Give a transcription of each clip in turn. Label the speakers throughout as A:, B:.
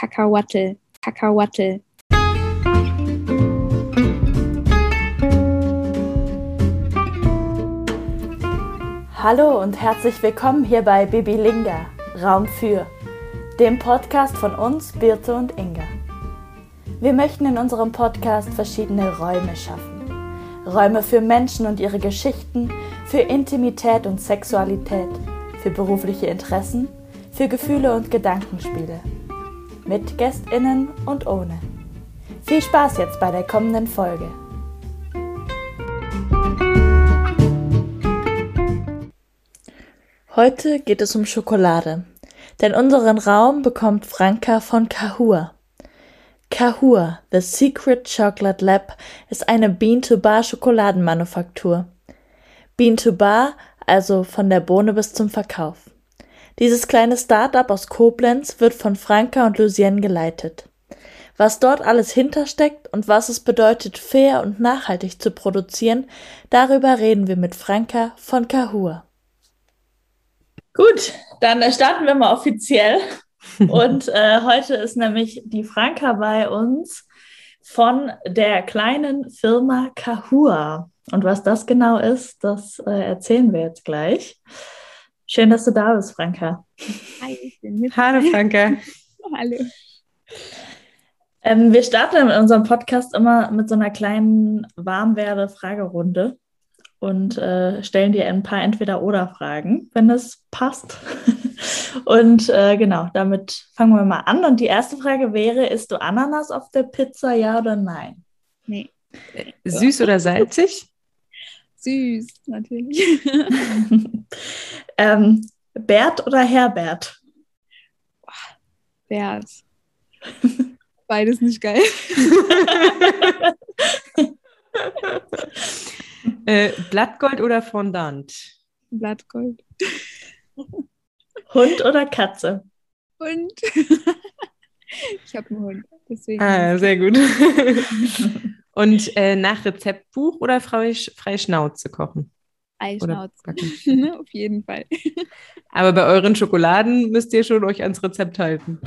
A: Kakaowattel, Kakaowattel.
B: Hallo und herzlich willkommen hier bei Bibi Linga, Raum für, dem Podcast von uns, Birte und Inga. Wir möchten in unserem Podcast verschiedene Räume schaffen. Räume für Menschen und ihre Geschichten, für Intimität und Sexualität, für berufliche Interessen, für Gefühle und Gedankenspiele. Mit Gästinnen und ohne. Viel Spaß jetzt bei der kommenden Folge. Heute geht es um Schokolade, denn unseren Raum bekommt Franka von Kahua. Kahua, The Secret Chocolate Lab, ist eine Bean-to-Bar Schokoladenmanufaktur. Bean-to-Bar, also von der Bohne bis zum Verkauf. Dieses kleine Start-up aus Koblenz wird von Franka und Lucienne geleitet. Was dort alles hintersteckt und was es bedeutet, fair und nachhaltig zu produzieren, darüber reden wir mit Franka von Kahua. Gut, dann starten wir mal offiziell. Und äh, heute ist nämlich die Franka bei uns von der kleinen Firma Kahua. Und was das genau ist, das äh, erzählen wir jetzt gleich. Schön, dass du da bist, Franka.
C: Hi, ich bin mit. Hallo, Franka.
A: Hallo.
B: Ähm, wir starten in unserem Podcast immer mit so einer kleinen Warmwerde-Fragerunde und äh, stellen dir ein paar Entweder-Oder-Fragen, wenn es passt. und äh, genau, damit fangen wir mal an. Und die erste Frage wäre: Isst du Ananas auf der Pizza, ja oder nein?
A: Nee.
C: Süß oder salzig?
A: Süß, natürlich.
B: Ähm, Bert oder Herbert?
A: Bert. Beides nicht geil.
C: Äh, Blattgold oder Fondant?
A: Blattgold.
B: Hund oder Katze?
A: Hund. ich habe einen Hund, deswegen.
C: Ah, sehr gut. Und äh, nach Rezeptbuch oder frei, frei Schnauze kochen?
A: Eischnauze. Auf jeden Fall.
C: Aber bei euren Schokoladen müsst ihr schon euch ans Rezept halten.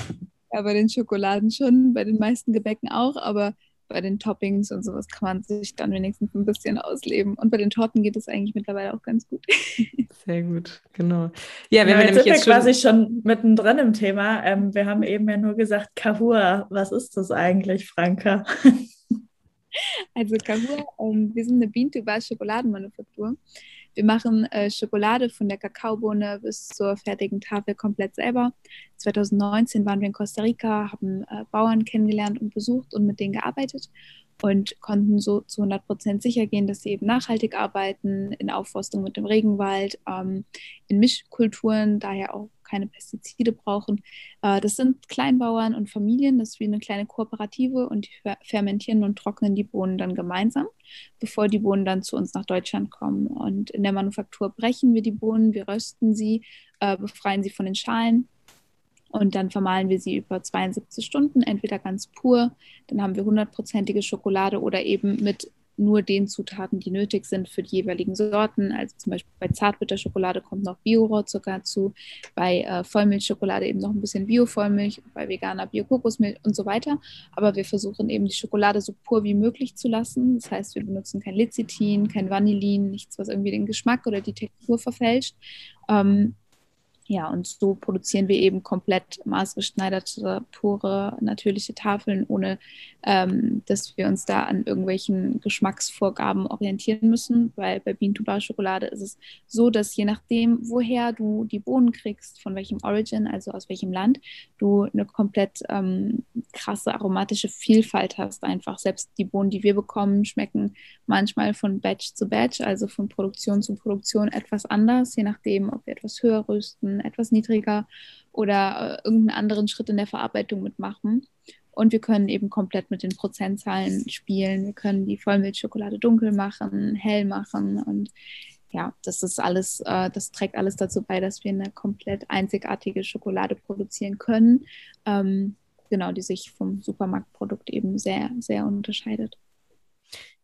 A: Ja, bei den Schokoladen schon, bei den meisten Gebäcken auch, aber bei den Toppings und sowas kann man sich dann wenigstens ein bisschen ausleben. Und bei den Torten geht es eigentlich mittlerweile auch ganz gut.
C: Sehr gut, genau. Ja,
B: wir ja, jetzt sind wir quasi schon mittendrin im Thema. Ähm, wir haben eben ja nur gesagt, Kahua. Was ist das eigentlich, Franka?
A: Also Kahua, ähm, wir sind eine Bean-to-Bar-Schokoladenmanufaktur. Wir machen äh, Schokolade von der Kakaobohne bis zur fertigen Tafel komplett selber. 2019 waren wir in Costa Rica, haben äh, Bauern kennengelernt und besucht und mit denen gearbeitet und konnten so zu 100 Prozent sicher gehen, dass sie eben nachhaltig arbeiten, in Aufforstung mit dem Regenwald, ähm, in Mischkulturen, daher auch keine Pestizide brauchen. Äh, das sind Kleinbauern und Familien, das ist wie eine kleine Kooperative und die fermentieren und trocknen die Bohnen dann gemeinsam, bevor die Bohnen dann zu uns nach Deutschland kommen. Und in der Manufaktur brechen wir die Bohnen, wir rösten sie, äh, befreien sie von den Schalen und dann vermahlen wir sie über 72 Stunden, entweder ganz pur, dann haben wir hundertprozentige Schokolade oder eben mit nur den Zutaten, die nötig sind für die jeweiligen Sorten. Also zum Beispiel bei Zartbitterschokolade kommt noch Bio-Rohrzucker dazu, bei äh, Vollmilchschokolade eben noch ein bisschen Bio-Vollmilch, bei veganer Bio-Kokosmilch und so weiter. Aber wir versuchen eben die Schokolade so pur wie möglich zu lassen. Das heißt, wir benutzen kein Lecithin, kein Vanillin, nichts, was irgendwie den Geschmack oder die Textur verfälscht. Ähm, ja, und so produzieren wir eben komplett maßgeschneiderte, pure, natürliche Tafeln, ohne ähm, dass wir uns da an irgendwelchen Geschmacksvorgaben orientieren müssen, weil bei Bean to Bar Schokolade ist es so, dass je nachdem, woher du die Bohnen kriegst, von welchem Origin, also aus welchem Land, du eine komplett ähm, krasse aromatische Vielfalt hast. Einfach selbst die Bohnen, die wir bekommen, schmecken manchmal von Batch zu Batch, also von Produktion zu Produktion etwas anders, je nachdem, ob wir etwas höher etwas niedriger oder äh, irgendeinen anderen Schritt in der Verarbeitung mitmachen. Und wir können eben komplett mit den Prozentzahlen spielen. Wir können die Vollmilchschokolade dunkel machen, hell machen und ja, das ist alles, äh, das trägt alles dazu bei, dass wir eine komplett einzigartige Schokolade produzieren können. Ähm, genau, die sich vom Supermarktprodukt eben sehr, sehr unterscheidet.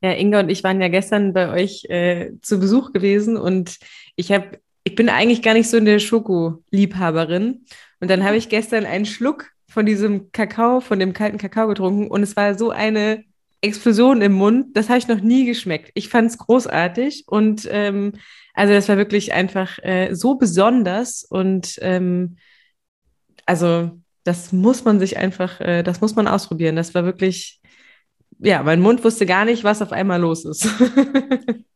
C: Ja, Inga und ich waren ja gestern bei euch äh, zu Besuch gewesen und ich habe, ich bin eigentlich gar nicht so eine Schokoliebhaberin. Und dann habe ich gestern einen Schluck von diesem Kakao, von dem kalten Kakao getrunken und es war so eine Explosion im Mund. Das habe ich noch nie geschmeckt. Ich fand es großartig und ähm, also das war wirklich einfach äh, so besonders und ähm, also das muss man sich einfach, äh, das muss man ausprobieren. Das war wirklich, ja, mein Mund wusste gar nicht, was auf einmal los ist.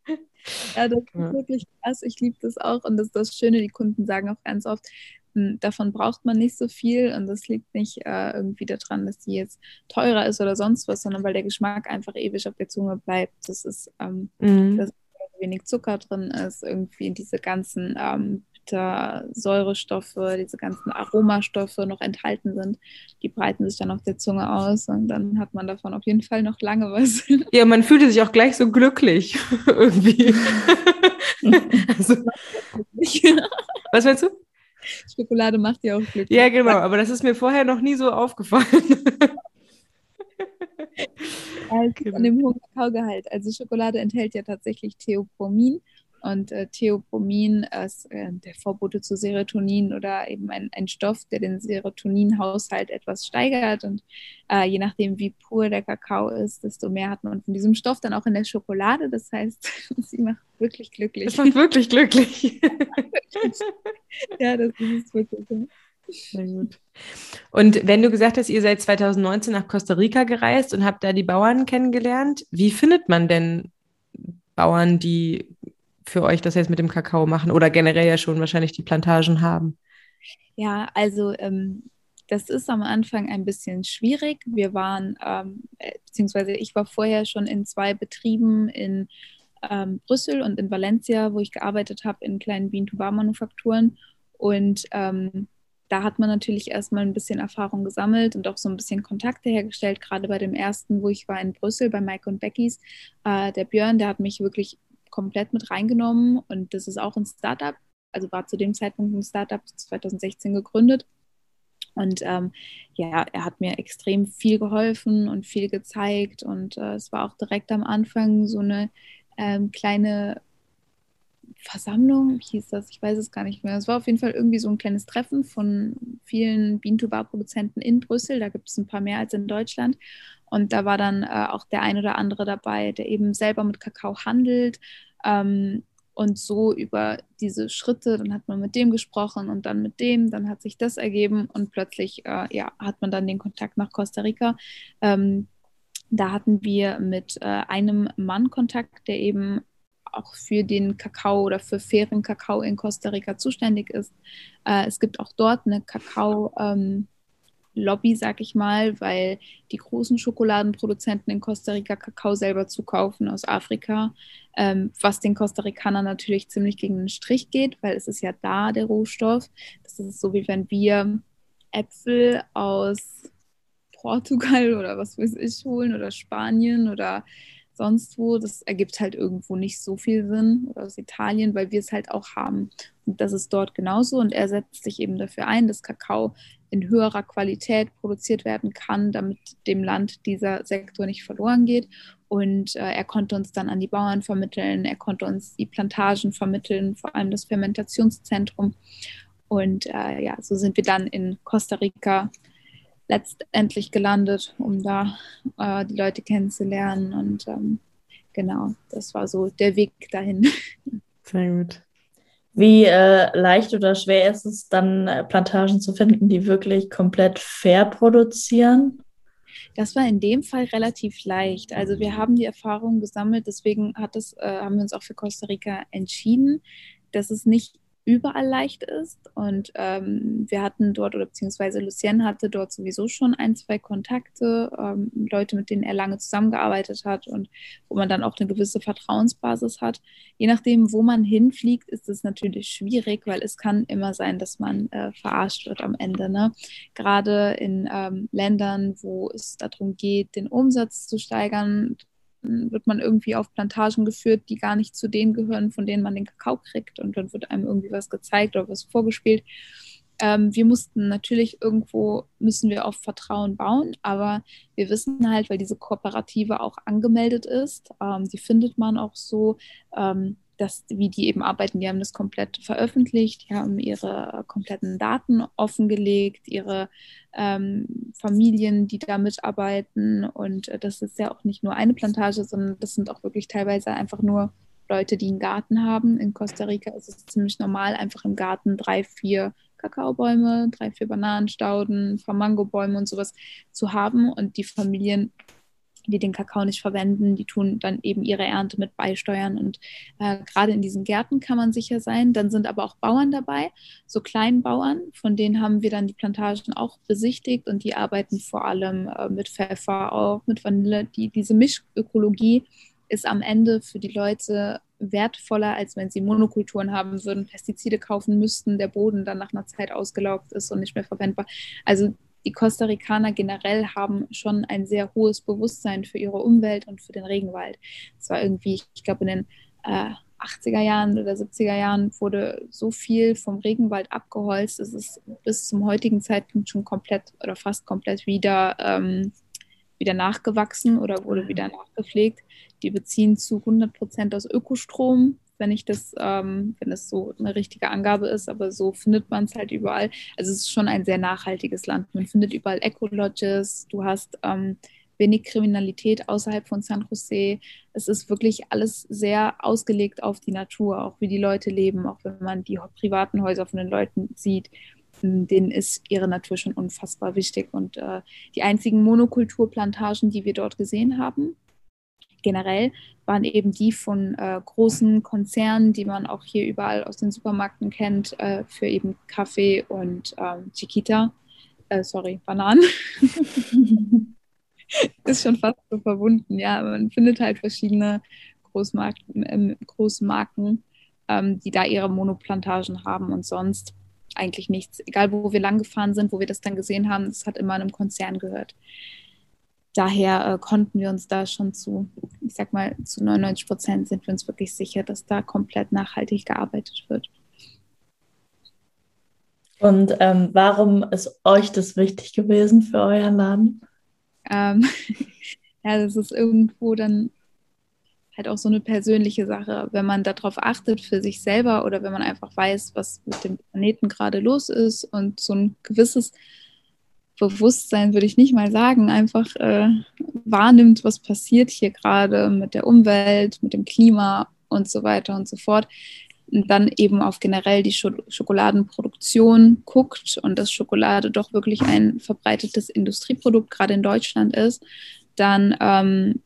A: ja, das ist wirklich krass. Ich liebe das auch und das ist das Schöne. Die Kunden sagen auch ganz oft, hm, davon braucht man nicht so viel und das liegt nicht äh, irgendwie daran, dass die jetzt teurer ist oder sonst was, sondern weil der Geschmack einfach ewig auf der Zunge bleibt. Das ist, ähm, mhm. dass wenig Zucker drin ist, irgendwie diese ganzen ähm, Säurestoffe, diese ganzen Aromastoffe noch enthalten sind, die breiten sich dann auf der Zunge aus und dann hat man davon auf jeden Fall noch lange was.
C: Ja, man fühlte sich auch gleich so glücklich irgendwie. also, was meinst du?
A: Schokolade macht ja auch glücklich.
C: Ja, genau, aber das ist mir vorher noch nie so aufgefallen.
A: Also genau. An dem hohen Kakaogehalt. Also Schokolade enthält ja tatsächlich Theopromin und äh, Theopromin ist äh, der Vorbote zu Serotonin oder eben ein, ein Stoff, der den Serotoninhaushalt etwas steigert. Und äh, je nachdem, wie pur der Kakao ist, desto mehr hat man von diesem Stoff dann auch in der Schokolade. Das heißt, sie macht wirklich glücklich.
C: Das macht wirklich glücklich.
A: ja, das ist wirklich so.
C: Sehr gut. Und wenn du gesagt hast, ihr seid 2019 nach Costa Rica gereist und habt da die Bauern kennengelernt, wie findet man denn Bauern, die für euch das jetzt mit dem Kakao machen oder generell ja schon wahrscheinlich die Plantagen haben?
A: Ja, also ähm, das ist am Anfang ein bisschen schwierig. Wir waren, ähm, äh, beziehungsweise ich war vorher schon in zwei Betrieben in ähm, Brüssel und in Valencia, wo ich gearbeitet habe in kleinen Bean-to-Bar-Manufakturen. Und ähm, da hat man natürlich erstmal ein bisschen Erfahrung gesammelt und auch so ein bisschen Kontakte hergestellt. Gerade bei dem ersten, wo ich war in Brüssel bei Mike und Beckys, äh, der Björn, der hat mich wirklich komplett mit reingenommen und das ist auch ein Startup, also war zu dem Zeitpunkt ein Startup 2016 gegründet. Und ähm, ja, er hat mir extrem viel geholfen und viel gezeigt. Und äh, es war auch direkt am Anfang so eine ähm, kleine Versammlung, wie hieß das? Ich weiß es gar nicht mehr. Es war auf jeden Fall irgendwie so ein kleines Treffen von vielen Bean-to-Bar-Produzenten in Brüssel. Da gibt es ein paar mehr als in Deutschland. Und da war dann äh, auch der ein oder andere dabei, der eben selber mit Kakao handelt. Ähm, und so über diese Schritte, dann hat man mit dem gesprochen und dann mit dem, dann hat sich das ergeben und plötzlich äh, ja, hat man dann den Kontakt nach Costa Rica. Ähm, da hatten wir mit äh, einem Mann Kontakt, der eben auch für den Kakao oder für fairen Kakao in Costa Rica zuständig ist. Äh, es gibt auch dort eine Kakao, ähm, Lobby, sag ich mal, weil die großen Schokoladenproduzenten in Costa Rica Kakao selber zukaufen aus Afrika, ähm, was den Costa Ricanern natürlich ziemlich gegen den Strich geht, weil es ist ja da der Rohstoff. Das ist so, wie wenn wir Äpfel aus Portugal oder was weiß ich holen oder Spanien oder sonst wo. Das ergibt halt irgendwo nicht so viel Sinn oder aus Italien, weil wir es halt auch haben. Und das ist dort genauso. Und er setzt sich eben dafür ein, dass Kakao in höherer Qualität produziert werden kann, damit dem Land dieser Sektor nicht verloren geht. Und äh, er konnte uns dann an die Bauern vermitteln, er konnte uns die Plantagen vermitteln, vor allem das Fermentationszentrum. Und äh, ja, so sind wir dann in Costa Rica letztendlich gelandet, um da äh, die Leute kennenzulernen. Und ähm, genau, das war so der Weg dahin.
B: Sehr gut. Wie äh, leicht oder schwer ist es dann, äh, Plantagen zu finden, die wirklich komplett fair produzieren?
A: Das war in dem Fall relativ leicht. Also wir haben die Erfahrung gesammelt, deswegen hat es, äh, haben wir uns auch für Costa Rica entschieden, dass es nicht überall leicht ist. Und ähm, wir hatten dort, oder beziehungsweise Lucien hatte dort sowieso schon ein, zwei Kontakte, ähm, Leute, mit denen er lange zusammengearbeitet hat und wo man dann auch eine gewisse Vertrauensbasis hat. Je nachdem, wo man hinfliegt, ist es natürlich schwierig, weil es kann immer sein, dass man äh, verarscht wird am Ende. Ne? Gerade in ähm, Ländern, wo es darum geht, den Umsatz zu steigern, wird man irgendwie auf Plantagen geführt, die gar nicht zu denen gehören, von denen man den Kakao kriegt. Und dann wird einem irgendwie was gezeigt oder was vorgespielt. Ähm, wir mussten natürlich irgendwo, müssen wir auf Vertrauen bauen, aber wir wissen halt, weil diese Kooperative auch angemeldet ist, ähm, die findet man auch so, ähm, das, wie die eben arbeiten. Die haben das komplett veröffentlicht, die haben ihre kompletten Daten offengelegt, ihre ähm, Familien, die da mitarbeiten. Und äh, das ist ja auch nicht nur eine Plantage, sondern das sind auch wirklich teilweise einfach nur Leute, die einen Garten haben. In Costa Rica ist es ziemlich normal, einfach im Garten drei, vier Kakaobäume, drei, vier Bananenstauden, ein paar Mangobäume und sowas zu haben. Und die Familien die den Kakao nicht verwenden, die tun dann eben ihre Ernte mit beisteuern. Und äh, gerade in diesen Gärten kann man sicher sein. Dann sind aber auch Bauern dabei, so Kleinbauern, von denen haben wir dann die Plantagen auch besichtigt und die arbeiten vor allem äh, mit Pfeffer, auch mit Vanille. Die, diese Mischökologie ist am Ende für die Leute wertvoller, als wenn sie Monokulturen haben würden, Pestizide kaufen müssten, der Boden dann nach einer Zeit ausgelaugt ist und nicht mehr verwendbar. Also die Costa Ricaner generell haben schon ein sehr hohes Bewusstsein für ihre Umwelt und für den Regenwald. Es war irgendwie, ich glaube, in den äh, 80er Jahren oder 70er Jahren wurde so viel vom Regenwald abgeholzt, dass es bis zum heutigen Zeitpunkt schon komplett oder fast komplett wieder, ähm, wieder nachgewachsen oder wurde wieder nachgepflegt. Die beziehen zu 100 Prozent aus Ökostrom wenn ich das, ähm, wenn das so eine richtige Angabe ist, aber so findet man es halt überall. Also es ist schon ein sehr nachhaltiges Land. Man findet überall Eco-Lodges, du hast ähm, wenig Kriminalität außerhalb von San Jose. Es ist wirklich alles sehr ausgelegt auf die Natur, auch wie die Leute leben, auch wenn man die privaten Häuser von den Leuten sieht denen ist ihre Natur schon unfassbar wichtig. Und äh, die einzigen Monokulturplantagen, die wir dort gesehen haben, generell waren eben die von äh, großen Konzernen, die man auch hier überall aus den Supermärkten kennt, äh, für eben Kaffee und ähm, Chiquita, äh, sorry, Bananen. ist schon fast so verbunden, ja. Man findet halt verschiedene Großmarken, ähm, große Marken, ähm, die da ihre Monoplantagen haben und sonst eigentlich nichts. Egal, wo wir lang gefahren sind, wo wir das dann gesehen haben, das hat immer einem Konzern gehört daher äh, konnten wir uns da schon zu, ich sag mal, zu 99 Prozent sind wir uns wirklich sicher, dass da komplett nachhaltig gearbeitet wird.
B: Und ähm, warum ist euch das wichtig gewesen für euren Laden?
A: Ähm, ja, das ist irgendwo dann halt auch so eine persönliche Sache, wenn man darauf achtet für sich selber oder wenn man einfach weiß, was mit dem Planeten gerade los ist und so ein gewisses Bewusstsein würde ich nicht mal sagen, einfach äh, wahrnimmt, was passiert hier gerade mit der Umwelt, mit dem Klima und so weiter und so fort. Und dann eben auf generell die Schokoladenproduktion guckt und dass Schokolade doch wirklich ein verbreitetes Industrieprodukt gerade in Deutschland ist, dann ähm,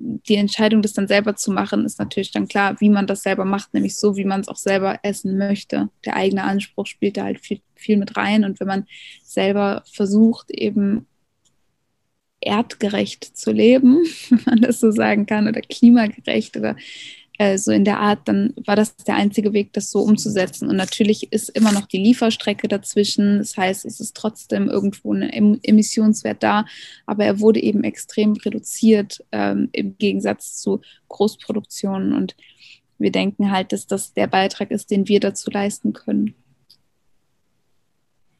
A: die Entscheidung, das dann selber zu machen, ist natürlich dann klar, wie man das selber macht, nämlich so, wie man es auch selber essen möchte. Der eigene Anspruch spielt da halt viel, viel mit rein. Und wenn man selber versucht, eben erdgerecht zu leben, wenn man das so sagen kann, oder klimagerecht oder äh, so in der Art, dann war das der einzige Weg, das so umzusetzen. Und natürlich ist immer noch die Lieferstrecke dazwischen. Das heißt, es ist trotzdem irgendwo ein Emissionswert da, aber er wurde eben extrem reduziert ähm, im Gegensatz zu Großproduktionen. Und wir denken halt, dass das der Beitrag ist, den wir dazu leisten können.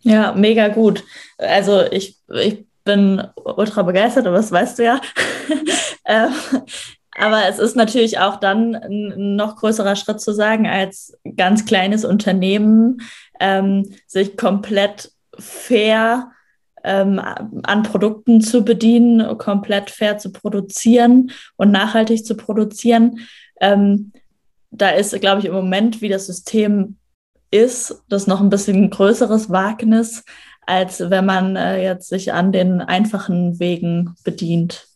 B: Ja, mega gut. Also ich, ich bin ultra begeistert, aber das weißt du ja. Aber es ist natürlich auch dann ein noch größerer Schritt zu sagen, als ganz kleines Unternehmen ähm, sich komplett fair ähm, an Produkten zu bedienen, komplett fair zu produzieren und nachhaltig zu produzieren. Ähm, da ist, glaube ich, im Moment, wie das System ist, das noch ein bisschen größeres Wagnis, als wenn man äh, jetzt sich an den einfachen Wegen bedient.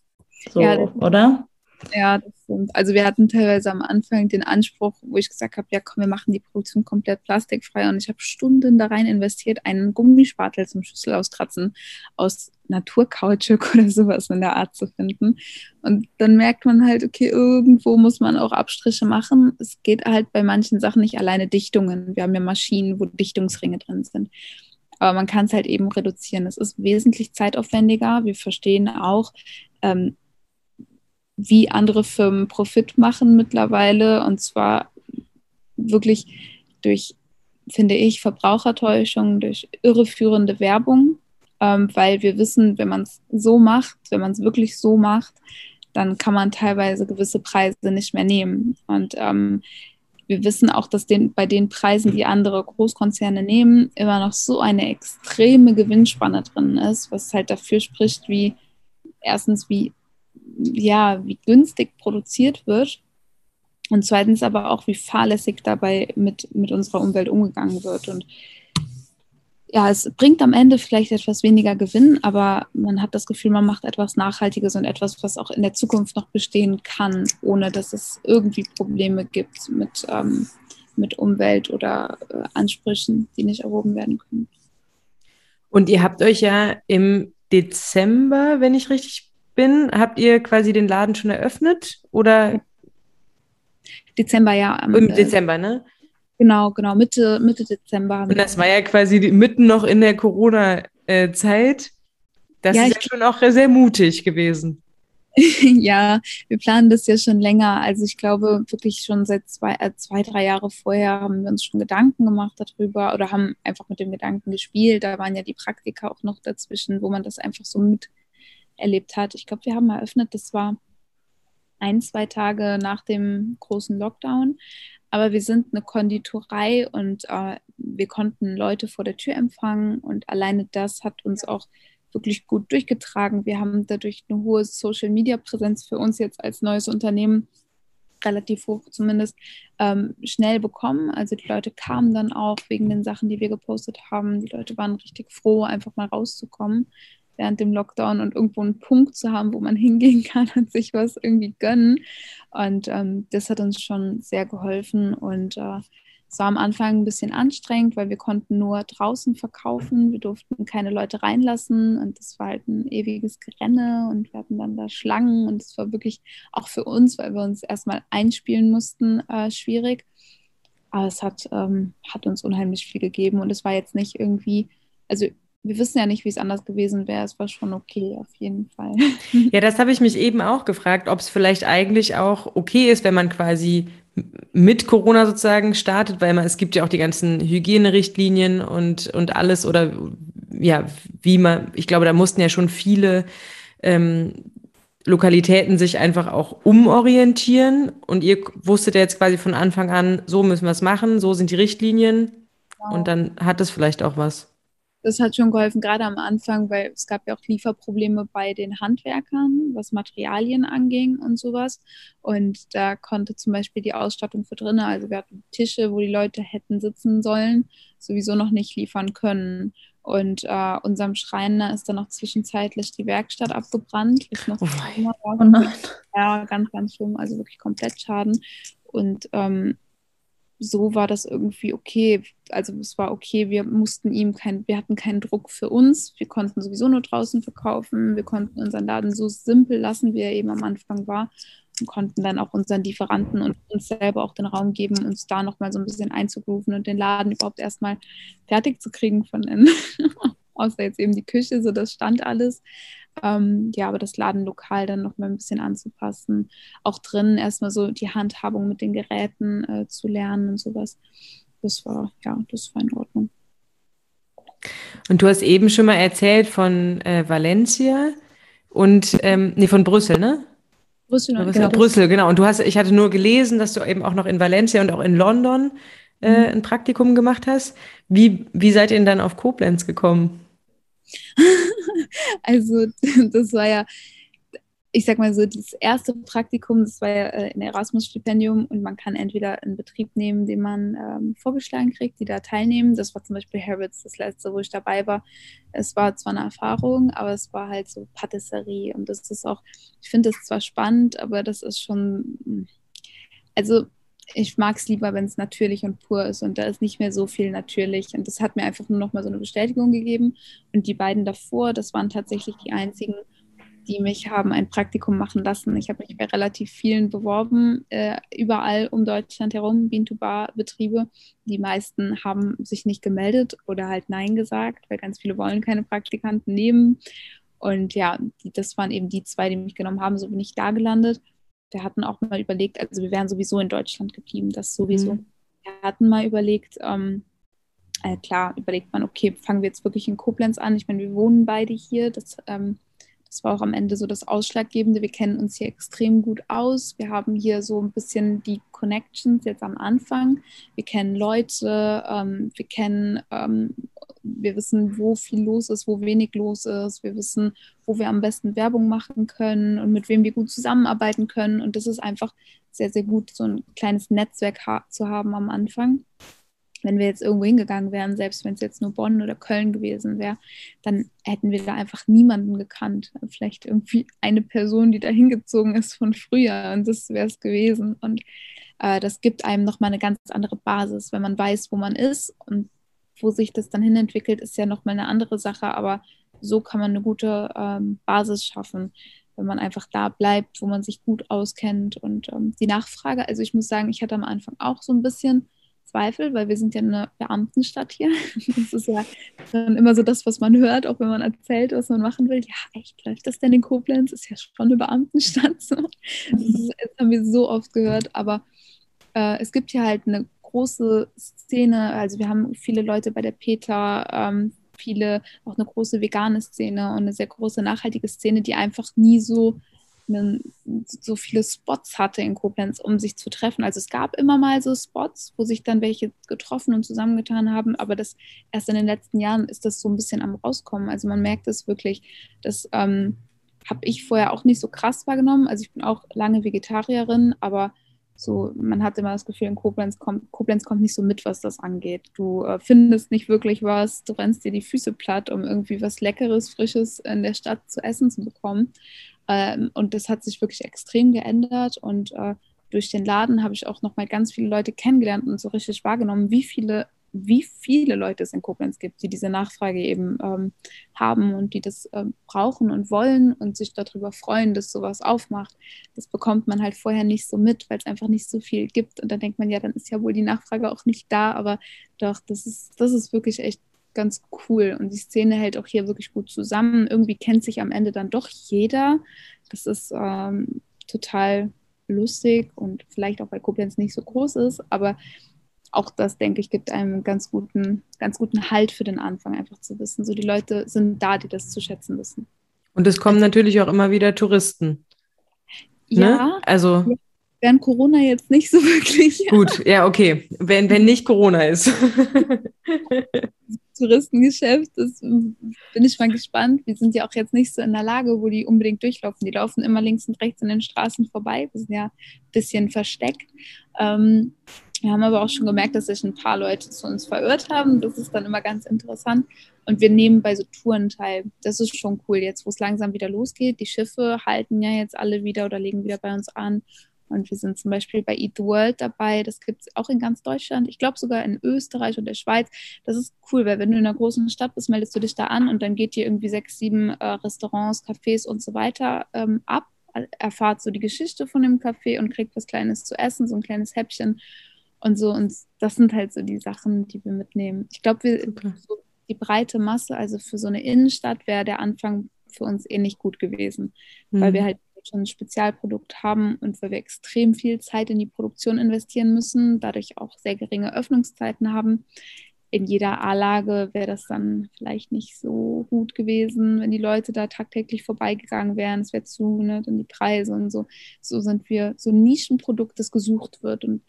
B: So, ja, oder?
A: Ja, das stimmt. Also wir hatten teilweise am Anfang den Anspruch, wo ich gesagt habe, ja komm, wir machen die Produktion komplett plastikfrei und ich habe Stunden da rein investiert, einen Gummispatel zum Schüssel auskratzen aus Naturkautschuk oder sowas in der Art zu finden. Und dann merkt man halt, okay, irgendwo muss man auch Abstriche machen. Es geht halt bei manchen Sachen nicht alleine Dichtungen. Wir haben ja Maschinen, wo Dichtungsringe drin sind. Aber man kann es halt eben reduzieren. Es ist wesentlich zeitaufwendiger. Wir verstehen auch, ähm, wie andere Firmen Profit machen mittlerweile. Und zwar wirklich durch, finde ich, Verbrauchertäuschung, durch irreführende Werbung, ähm, weil wir wissen, wenn man es so macht, wenn man es wirklich so macht, dann kann man teilweise gewisse Preise nicht mehr nehmen. Und ähm, wir wissen auch, dass den, bei den Preisen, die andere Großkonzerne nehmen, immer noch so eine extreme Gewinnspanne drin ist, was halt dafür spricht, wie erstens, wie, ja, wie günstig produziert wird und zweitens aber auch, wie fahrlässig dabei mit, mit unserer Umwelt umgegangen wird. Und ja, es bringt am Ende vielleicht etwas weniger Gewinn, aber man hat das Gefühl, man macht etwas Nachhaltiges und etwas, was auch in der Zukunft noch bestehen kann, ohne dass es irgendwie Probleme gibt mit, ähm, mit Umwelt oder äh, Ansprüchen, die nicht erhoben werden können.
C: Und ihr habt euch ja im Dezember, wenn ich richtig bin, habt ihr quasi den Laden schon eröffnet oder?
A: Dezember, ja.
C: Im äh, Dezember, ne?
A: Genau, genau, Mitte, Mitte Dezember.
C: Und das war ja quasi mitten noch in der Corona-Zeit. Das ja, ist ja schon auch sehr mutig gewesen.
A: ja, wir planen das ja schon länger. Also ich glaube wirklich schon seit zwei, äh, zwei, drei Jahre vorher haben wir uns schon Gedanken gemacht darüber oder haben einfach mit dem Gedanken gespielt. Da waren ja die Praktika auch noch dazwischen, wo man das einfach so miterlebt hat. Ich glaube, wir haben eröffnet, das war ein, zwei Tage nach dem großen Lockdown. Aber wir sind eine Konditorei und äh, wir konnten Leute vor der Tür empfangen und alleine das hat uns auch wirklich gut durchgetragen. Wir haben dadurch eine hohe Social-Media-Präsenz für uns jetzt als neues Unternehmen relativ hoch zumindest ähm, schnell bekommen. Also die Leute kamen dann auch wegen den Sachen, die wir gepostet haben. Die Leute waren richtig froh, einfach mal rauszukommen während dem Lockdown und irgendwo einen Punkt zu haben, wo man hingehen kann und sich was irgendwie gönnen. Und ähm, das hat uns schon sehr geholfen und äh, es war am Anfang ein bisschen anstrengend, weil wir konnten nur draußen verkaufen. Wir durften keine Leute reinlassen und das war halt ein ewiges Gerenne und wir hatten dann da Schlangen und es war wirklich auch für uns, weil wir uns erstmal einspielen mussten, äh, schwierig. Aber es hat, ähm, hat uns unheimlich viel gegeben und es war jetzt nicht irgendwie, also wir wissen ja nicht, wie es anders gewesen wäre. Es war schon okay, auf jeden Fall.
C: Ja, das habe ich mich eben auch gefragt, ob es vielleicht eigentlich auch okay ist, wenn man quasi mit Corona sozusagen startet, weil man, es gibt ja auch die ganzen Hygienerichtlinien und, und alles oder ja, wie man, ich glaube, da mussten ja schon viele ähm, Lokalitäten sich einfach auch umorientieren und ihr wusstet ja jetzt quasi von Anfang an, so müssen wir es machen, so sind die Richtlinien wow. und dann hat es vielleicht auch was
A: das hat schon geholfen, gerade am Anfang, weil es gab ja auch Lieferprobleme bei den Handwerkern, was Materialien anging und sowas. Und da konnte zum Beispiel die Ausstattung für drinnen, also wir hatten Tische, wo die Leute hätten sitzen sollen, sowieso noch nicht liefern können. Und äh, unserem Schreiner ist dann noch zwischenzeitlich die Werkstatt abgebrannt. Noch oh, oh nein. Ja, ganz, ganz schlimm, also wirklich komplett Schaden. Und ähm, so war das irgendwie okay. Also es war okay, wir mussten ihm kein, wir hatten keinen Druck für uns. Wir konnten sowieso nur draußen verkaufen. Wir konnten unseren Laden so simpel lassen, wie er eben am Anfang war. Und konnten dann auch unseren Lieferanten und uns selber auch den Raum geben, uns da nochmal so ein bisschen einzurufen und den Laden überhaupt erstmal fertig zu kriegen von innen. Außer jetzt eben die Küche, so das stand alles. Ähm, ja, aber das Ladenlokal dann noch mal ein bisschen anzupassen. Auch drinnen erstmal so die Handhabung mit den Geräten äh, zu lernen und sowas. Das war, ja, das war in Ordnung.
C: Und du hast eben schon mal erzählt von äh, Valencia und, ähm, nee, von Brüssel, ne? Brüssel, Brüssel, genau. Brüssel, genau. Und du hast, ich hatte nur gelesen, dass du eben auch noch in Valencia und auch in London äh, mhm. ein Praktikum gemacht hast. Wie, wie seid ihr denn dann auf Koblenz gekommen?
A: also das war ja, ich sag mal so, das erste Praktikum, das war ja äh, ein Erasmus-Stipendium und man kann entweder einen Betrieb nehmen, den man ähm, vorgeschlagen kriegt, die da teilnehmen. Das war zum Beispiel Harrods, das letzte, wo ich dabei war. Es war zwar eine Erfahrung, aber es war halt so Patisserie und das ist auch, ich finde das zwar spannend, aber das ist schon, also ich mag es lieber, wenn es natürlich und pur ist und da ist nicht mehr so viel natürlich. Und das hat mir einfach nur noch mal so eine Bestätigung gegeben. Und die beiden davor, das waren tatsächlich die einzigen, die mich haben ein Praktikum machen lassen. Ich habe mich bei relativ vielen beworben, äh, überall um Deutschland herum, Bean-to-Bar-Betriebe. Die meisten haben sich nicht gemeldet oder halt Nein gesagt, weil ganz viele wollen keine Praktikanten nehmen. Und ja, die, das waren eben die zwei, die mich genommen haben. So bin ich da gelandet wir hatten auch mal überlegt, also wir wären sowieso in Deutschland geblieben, das sowieso. Mhm. Wir hatten mal überlegt, ähm, äh, klar, überlegt man, okay, fangen wir jetzt wirklich in Koblenz an. Ich meine, wir wohnen beide hier. Das, ähm, Das war auch am Ende so das Ausschlaggebende. Wir kennen uns hier extrem gut aus. Wir haben hier so ein bisschen die Connections jetzt am Anfang. Wir kennen Leute, ähm, wir kennen, ähm, wir wissen, wo viel los ist, wo wenig los ist. Wir wissen, wo wir am besten Werbung machen können und mit wem wir gut zusammenarbeiten können. Und das ist einfach sehr, sehr gut, so ein kleines Netzwerk ha zu haben am Anfang wenn wir jetzt irgendwo hingegangen wären, selbst wenn es jetzt nur Bonn oder Köln gewesen wäre, dann hätten wir da einfach niemanden gekannt. Vielleicht irgendwie eine Person, die da hingezogen ist von früher und das wäre es gewesen. Und äh, das gibt einem nochmal eine ganz andere Basis, wenn man weiß, wo man ist und wo sich das dann hinentwickelt, ist ja nochmal eine andere Sache, aber so kann man eine gute ähm, Basis schaffen wenn man einfach da bleibt, wo man sich gut auskennt. Und ähm, die Nachfrage, also ich muss sagen, ich hatte am Anfang auch so ein bisschen Zweifel, weil wir sind ja eine Beamtenstadt hier. Das ist ja dann immer so das, was man hört, auch wenn man erzählt, was man machen will. Ja, echt, läuft das denn in Koblenz? Ist ja schon eine Beamtenstadt. So. Das, haben wir so oft gehört, aber äh, es gibt hier halt eine große Szene. Also wir haben viele Leute bei der Peter, ähm, viele, auch eine große vegane Szene und eine sehr große nachhaltige Szene, die einfach nie so so viele Spots hatte in Koblenz, um sich zu treffen. Also es gab immer mal so Spots, wo sich dann welche getroffen und zusammengetan haben, aber das erst in den letzten Jahren ist das so ein bisschen am rauskommen. Also man merkt es wirklich, das ähm, habe ich vorher auch nicht so krass wahrgenommen. Also ich bin auch lange Vegetarierin, aber so, man hat immer das Gefühl, in Koblenz kommt, Koblenz kommt nicht so mit, was das angeht. Du äh, findest nicht wirklich was, du rennst dir die Füße platt, um irgendwie was Leckeres, Frisches in der Stadt zu essen zu bekommen. Ähm, und das hat sich wirklich extrem geändert. Und äh, durch den Laden habe ich auch noch mal ganz viele Leute kennengelernt und so richtig wahrgenommen, wie viele, wie viele Leute es in Koblenz gibt, die diese Nachfrage eben ähm, haben und die das äh, brauchen und wollen und sich darüber freuen, dass sowas aufmacht. Das bekommt man halt vorher nicht so mit, weil es einfach nicht so viel gibt. Und dann denkt man, ja, dann ist ja wohl die Nachfrage auch nicht da. Aber doch, das ist, das ist wirklich echt ganz cool. Und die Szene hält auch hier wirklich gut zusammen. Irgendwie kennt sich am Ende dann doch jeder. Das ist ähm, total lustig und vielleicht auch, weil Koblenz nicht so groß ist, aber auch das, denke ich, gibt einem ganz guten, ganz guten Halt für den Anfang, einfach zu wissen. So die Leute sind da, die das zu schätzen wissen.
C: Und es kommen also, natürlich auch immer wieder Touristen.
A: Ja, ne? also während Corona jetzt nicht so wirklich.
C: Gut, ja, okay. Wenn, wenn nicht Corona ist.
A: Touristengeschäft, das bin ich mal gespannt. Wir sind ja auch jetzt nicht so in der Lage, wo die unbedingt durchlaufen. Die laufen immer links und rechts an den Straßen vorbei. Wir sind ja ein bisschen versteckt. Ähm, wir haben aber auch schon gemerkt, dass sich ein paar Leute zu uns verirrt haben. Das ist dann immer ganz interessant. Und wir nehmen bei so Touren teil. Das ist schon cool, jetzt wo es langsam wieder losgeht. Die Schiffe halten ja jetzt alle wieder oder legen wieder bei uns an. Und wir sind zum Beispiel bei Eat the World dabei. Das gibt es auch in ganz Deutschland. Ich glaube sogar in Österreich und der Schweiz. Das ist cool, weil wenn du in einer großen Stadt bist, meldest du dich da an und dann geht dir irgendwie sechs, sieben äh, Restaurants, Cafés und so weiter ähm, ab. Erfahrt so die Geschichte von dem Café und kriegt was Kleines zu essen, so ein kleines Häppchen und so. Und das sind halt so die Sachen, die wir mitnehmen. Ich glaube, wir so die breite Masse, also für so eine Innenstadt wäre der Anfang für uns eh nicht gut gewesen, mhm. weil wir halt schon ein Spezialprodukt haben und weil wir extrem viel Zeit in die Produktion investieren müssen, dadurch auch sehr geringe Öffnungszeiten haben. In jeder A-Lage wäre das dann vielleicht nicht so gut gewesen, wenn die Leute da tagtäglich vorbeigegangen wären. Es wäre zu, ne, dann die Preise und so. So sind wir so ein Nischenprodukt, das gesucht wird und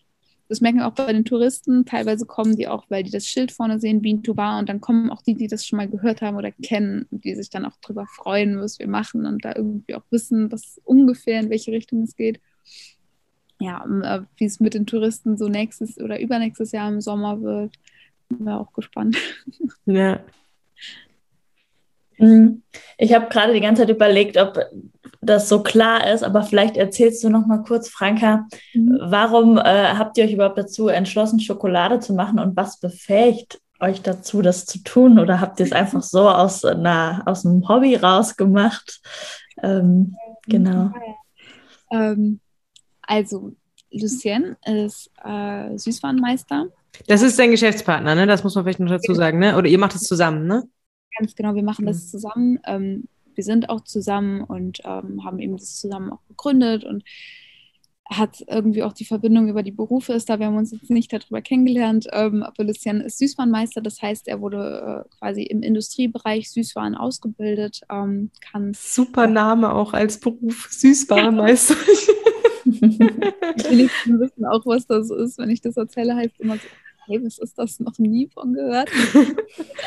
A: das merken wir auch bei den Touristen. Teilweise kommen die auch, weil die das Schild vorne sehen, Bean to Bar. Und dann kommen auch die, die das schon mal gehört haben oder kennen, die sich dann auch darüber freuen, was wir machen und da irgendwie auch wissen, was ungefähr in welche Richtung es geht. Ja, äh, wie es mit den Touristen so nächstes oder übernächstes Jahr im Sommer wird, bin wir auch gespannt.
B: Ja. Mhm. Ich habe gerade die ganze Zeit überlegt, ob das so klar ist, aber vielleicht erzählst du noch mal kurz, Franka, mhm. warum äh, habt ihr euch überhaupt dazu entschlossen, Schokolade zu machen und was befähigt euch dazu, das zu tun? Oder habt ihr es einfach so aus, einer, aus einem Hobby rausgemacht? Ähm, genau.
A: Ähm, also, Lucien ist äh, Süßwarenmeister.
C: Das ist dein Geschäftspartner, ne? Das muss man vielleicht noch dazu sagen, ne? Oder ihr macht es zusammen, ne?
A: Ganz genau, wir machen das mhm. zusammen. Ähm, wir sind auch zusammen und ähm, haben eben das zusammen auch gegründet und hat irgendwie auch die Verbindung über die Berufe ist da. Wir haben uns jetzt nicht darüber kennengelernt, ähm, aber Lucian ist Süßwarenmeister, das heißt, er wurde äh, quasi im Industriebereich Süßwaren ausgebildet. Ähm, kann
C: Super Name auch als Beruf, Süßwarenmeister.
A: die wenigsten wissen auch, was das ist. Wenn ich das erzähle, heißt immer so, hey, was ist das? Noch nie von gehört.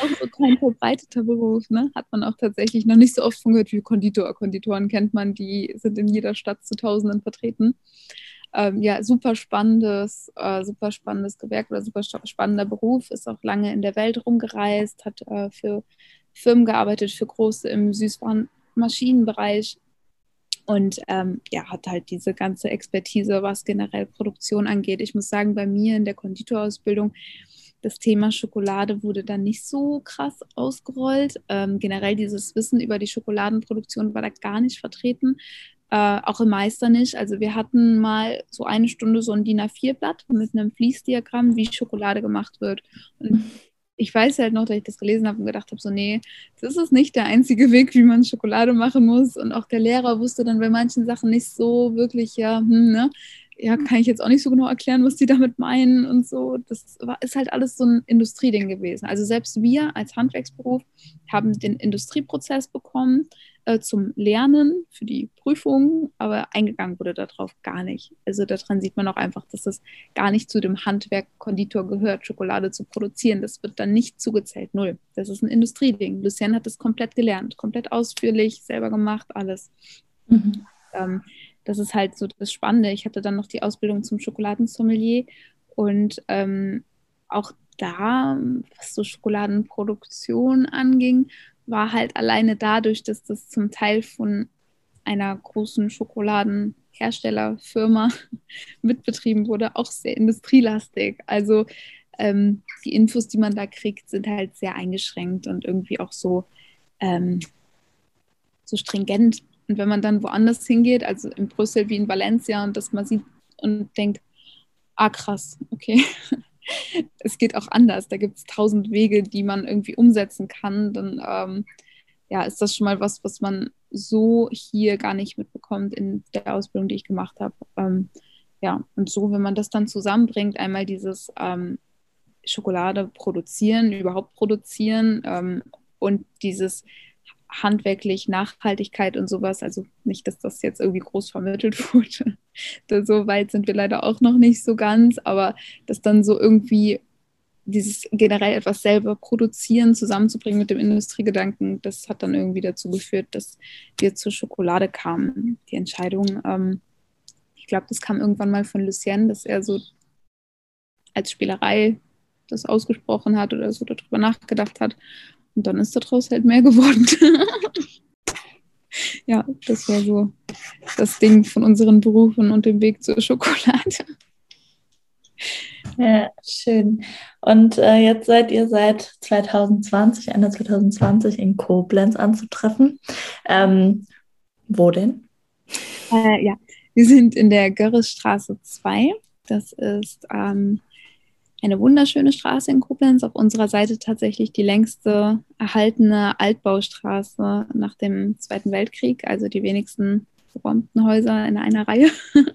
A: auch so kein verbreiteter Beruf, ne? Hat man auch tatsächlich noch nicht so oft von gehört wie Konditor. Konditoren kennt man, die sind in jeder Stadt zu Tausenden vertreten. Ähm, ja, super spannendes, äh, super spannendes Gewerk oder super spannender Beruf, ist auch lange in der Welt rumgereist, hat äh, für Firmen gearbeitet, für große im Süßwarenmaschinenbereich und ähm, ja, hat halt diese ganze Expertise, was generell Produktion angeht. Ich muss sagen, bei mir in der Konditorausbildung, das Thema Schokolade wurde dann nicht so krass ausgerollt. Ähm, generell dieses Wissen über die Schokoladenproduktion war da gar nicht vertreten. Äh, auch im Meister nicht. Also wir hatten mal so eine Stunde so ein DIN A4-Blatt mit einem Fließdiagramm, wie Schokolade gemacht wird. Und ich weiß halt noch, dass ich das gelesen habe und gedacht habe, so, nee, das ist nicht der einzige Weg, wie man Schokolade machen muss. Und auch der Lehrer wusste dann bei manchen Sachen nicht so wirklich, ja, hm, ne, ja, kann ich jetzt auch nicht so genau erklären, was die damit meinen und so. Das war, ist halt alles so ein Industrieding gewesen. Also selbst wir als Handwerksberuf haben den Industrieprozess bekommen, äh, zum Lernen für die Prüfung, aber eingegangen wurde darauf gar nicht. Also daran sieht man auch einfach, dass das gar nicht zu dem Handwerk Konditor gehört, Schokolade zu produzieren. Das wird dann nicht zugezählt, null. Das ist ein Industrieding. Lucien hat das komplett gelernt, komplett ausführlich, selber gemacht, alles. Mhm. Ähm, das ist halt so das Spannende. Ich hatte dann noch die Ausbildung zum Schokoladensommelier und ähm, auch da, was so Schokoladenproduktion anging, war halt alleine dadurch, dass das zum Teil von einer großen Schokoladenherstellerfirma mitbetrieben wurde, auch sehr industrielastig. Also ähm, die Infos, die man da kriegt, sind halt sehr eingeschränkt und irgendwie auch so, ähm, so stringent. Und wenn man dann woanders hingeht, also in Brüssel wie in Valencia, und das man sieht und denkt, ah krass, okay, es geht auch anders. Da gibt es tausend Wege, die man irgendwie umsetzen kann. Dann ähm, ja, ist das schon mal was, was man so hier gar nicht mitbekommt in der Ausbildung, die ich gemacht habe. Ähm, ja, und so, wenn man das dann zusammenbringt, einmal dieses ähm, Schokolade produzieren, überhaupt produzieren ähm, und dieses handwerklich Nachhaltigkeit und sowas. Also nicht, dass das jetzt irgendwie groß vermittelt wurde. so weit sind wir leider auch noch nicht so ganz, aber dass dann so irgendwie dieses generell etwas selber produzieren, zusammenzubringen mit dem Industriegedanken, das hat dann irgendwie dazu geführt, dass wir zur Schokolade kamen. Die Entscheidung, ähm, ich glaube, das kam irgendwann mal von Lucien, dass er so als Spielerei das ausgesprochen hat oder so darüber nachgedacht hat. Und dann ist daraus halt mehr geworden. ja, das war so das Ding von unseren Berufen und dem Weg zur Schokolade.
B: Ja, schön. Und äh, jetzt seid ihr seit 2020, Ende 2020 in Koblenz anzutreffen. Ähm, wo denn?
A: Äh, ja, wir sind in der Görresstraße 2. Das ist ähm, eine wunderschöne Straße in Koblenz. Auf unserer Seite tatsächlich die längste erhaltene Altbaustraße nach dem Zweiten Weltkrieg, also die wenigsten geräumten Häuser in einer Reihe.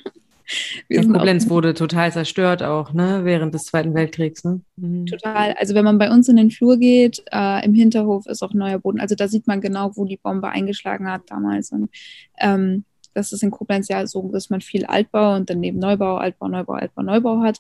C: Ja, Koblenz wurde total zerstört auch, ne, während des Zweiten Weltkriegs, ne?
A: Mhm. Total. Also wenn man bei uns in den Flur geht, äh, im Hinterhof ist auch neuer Boden. Also da sieht man genau, wo die Bombe eingeschlagen hat damals. Und ähm, das ist in Koblenz ja so, dass man viel Altbau und daneben Neubau, Altbau, Neubau, Altbau, Neubau hat.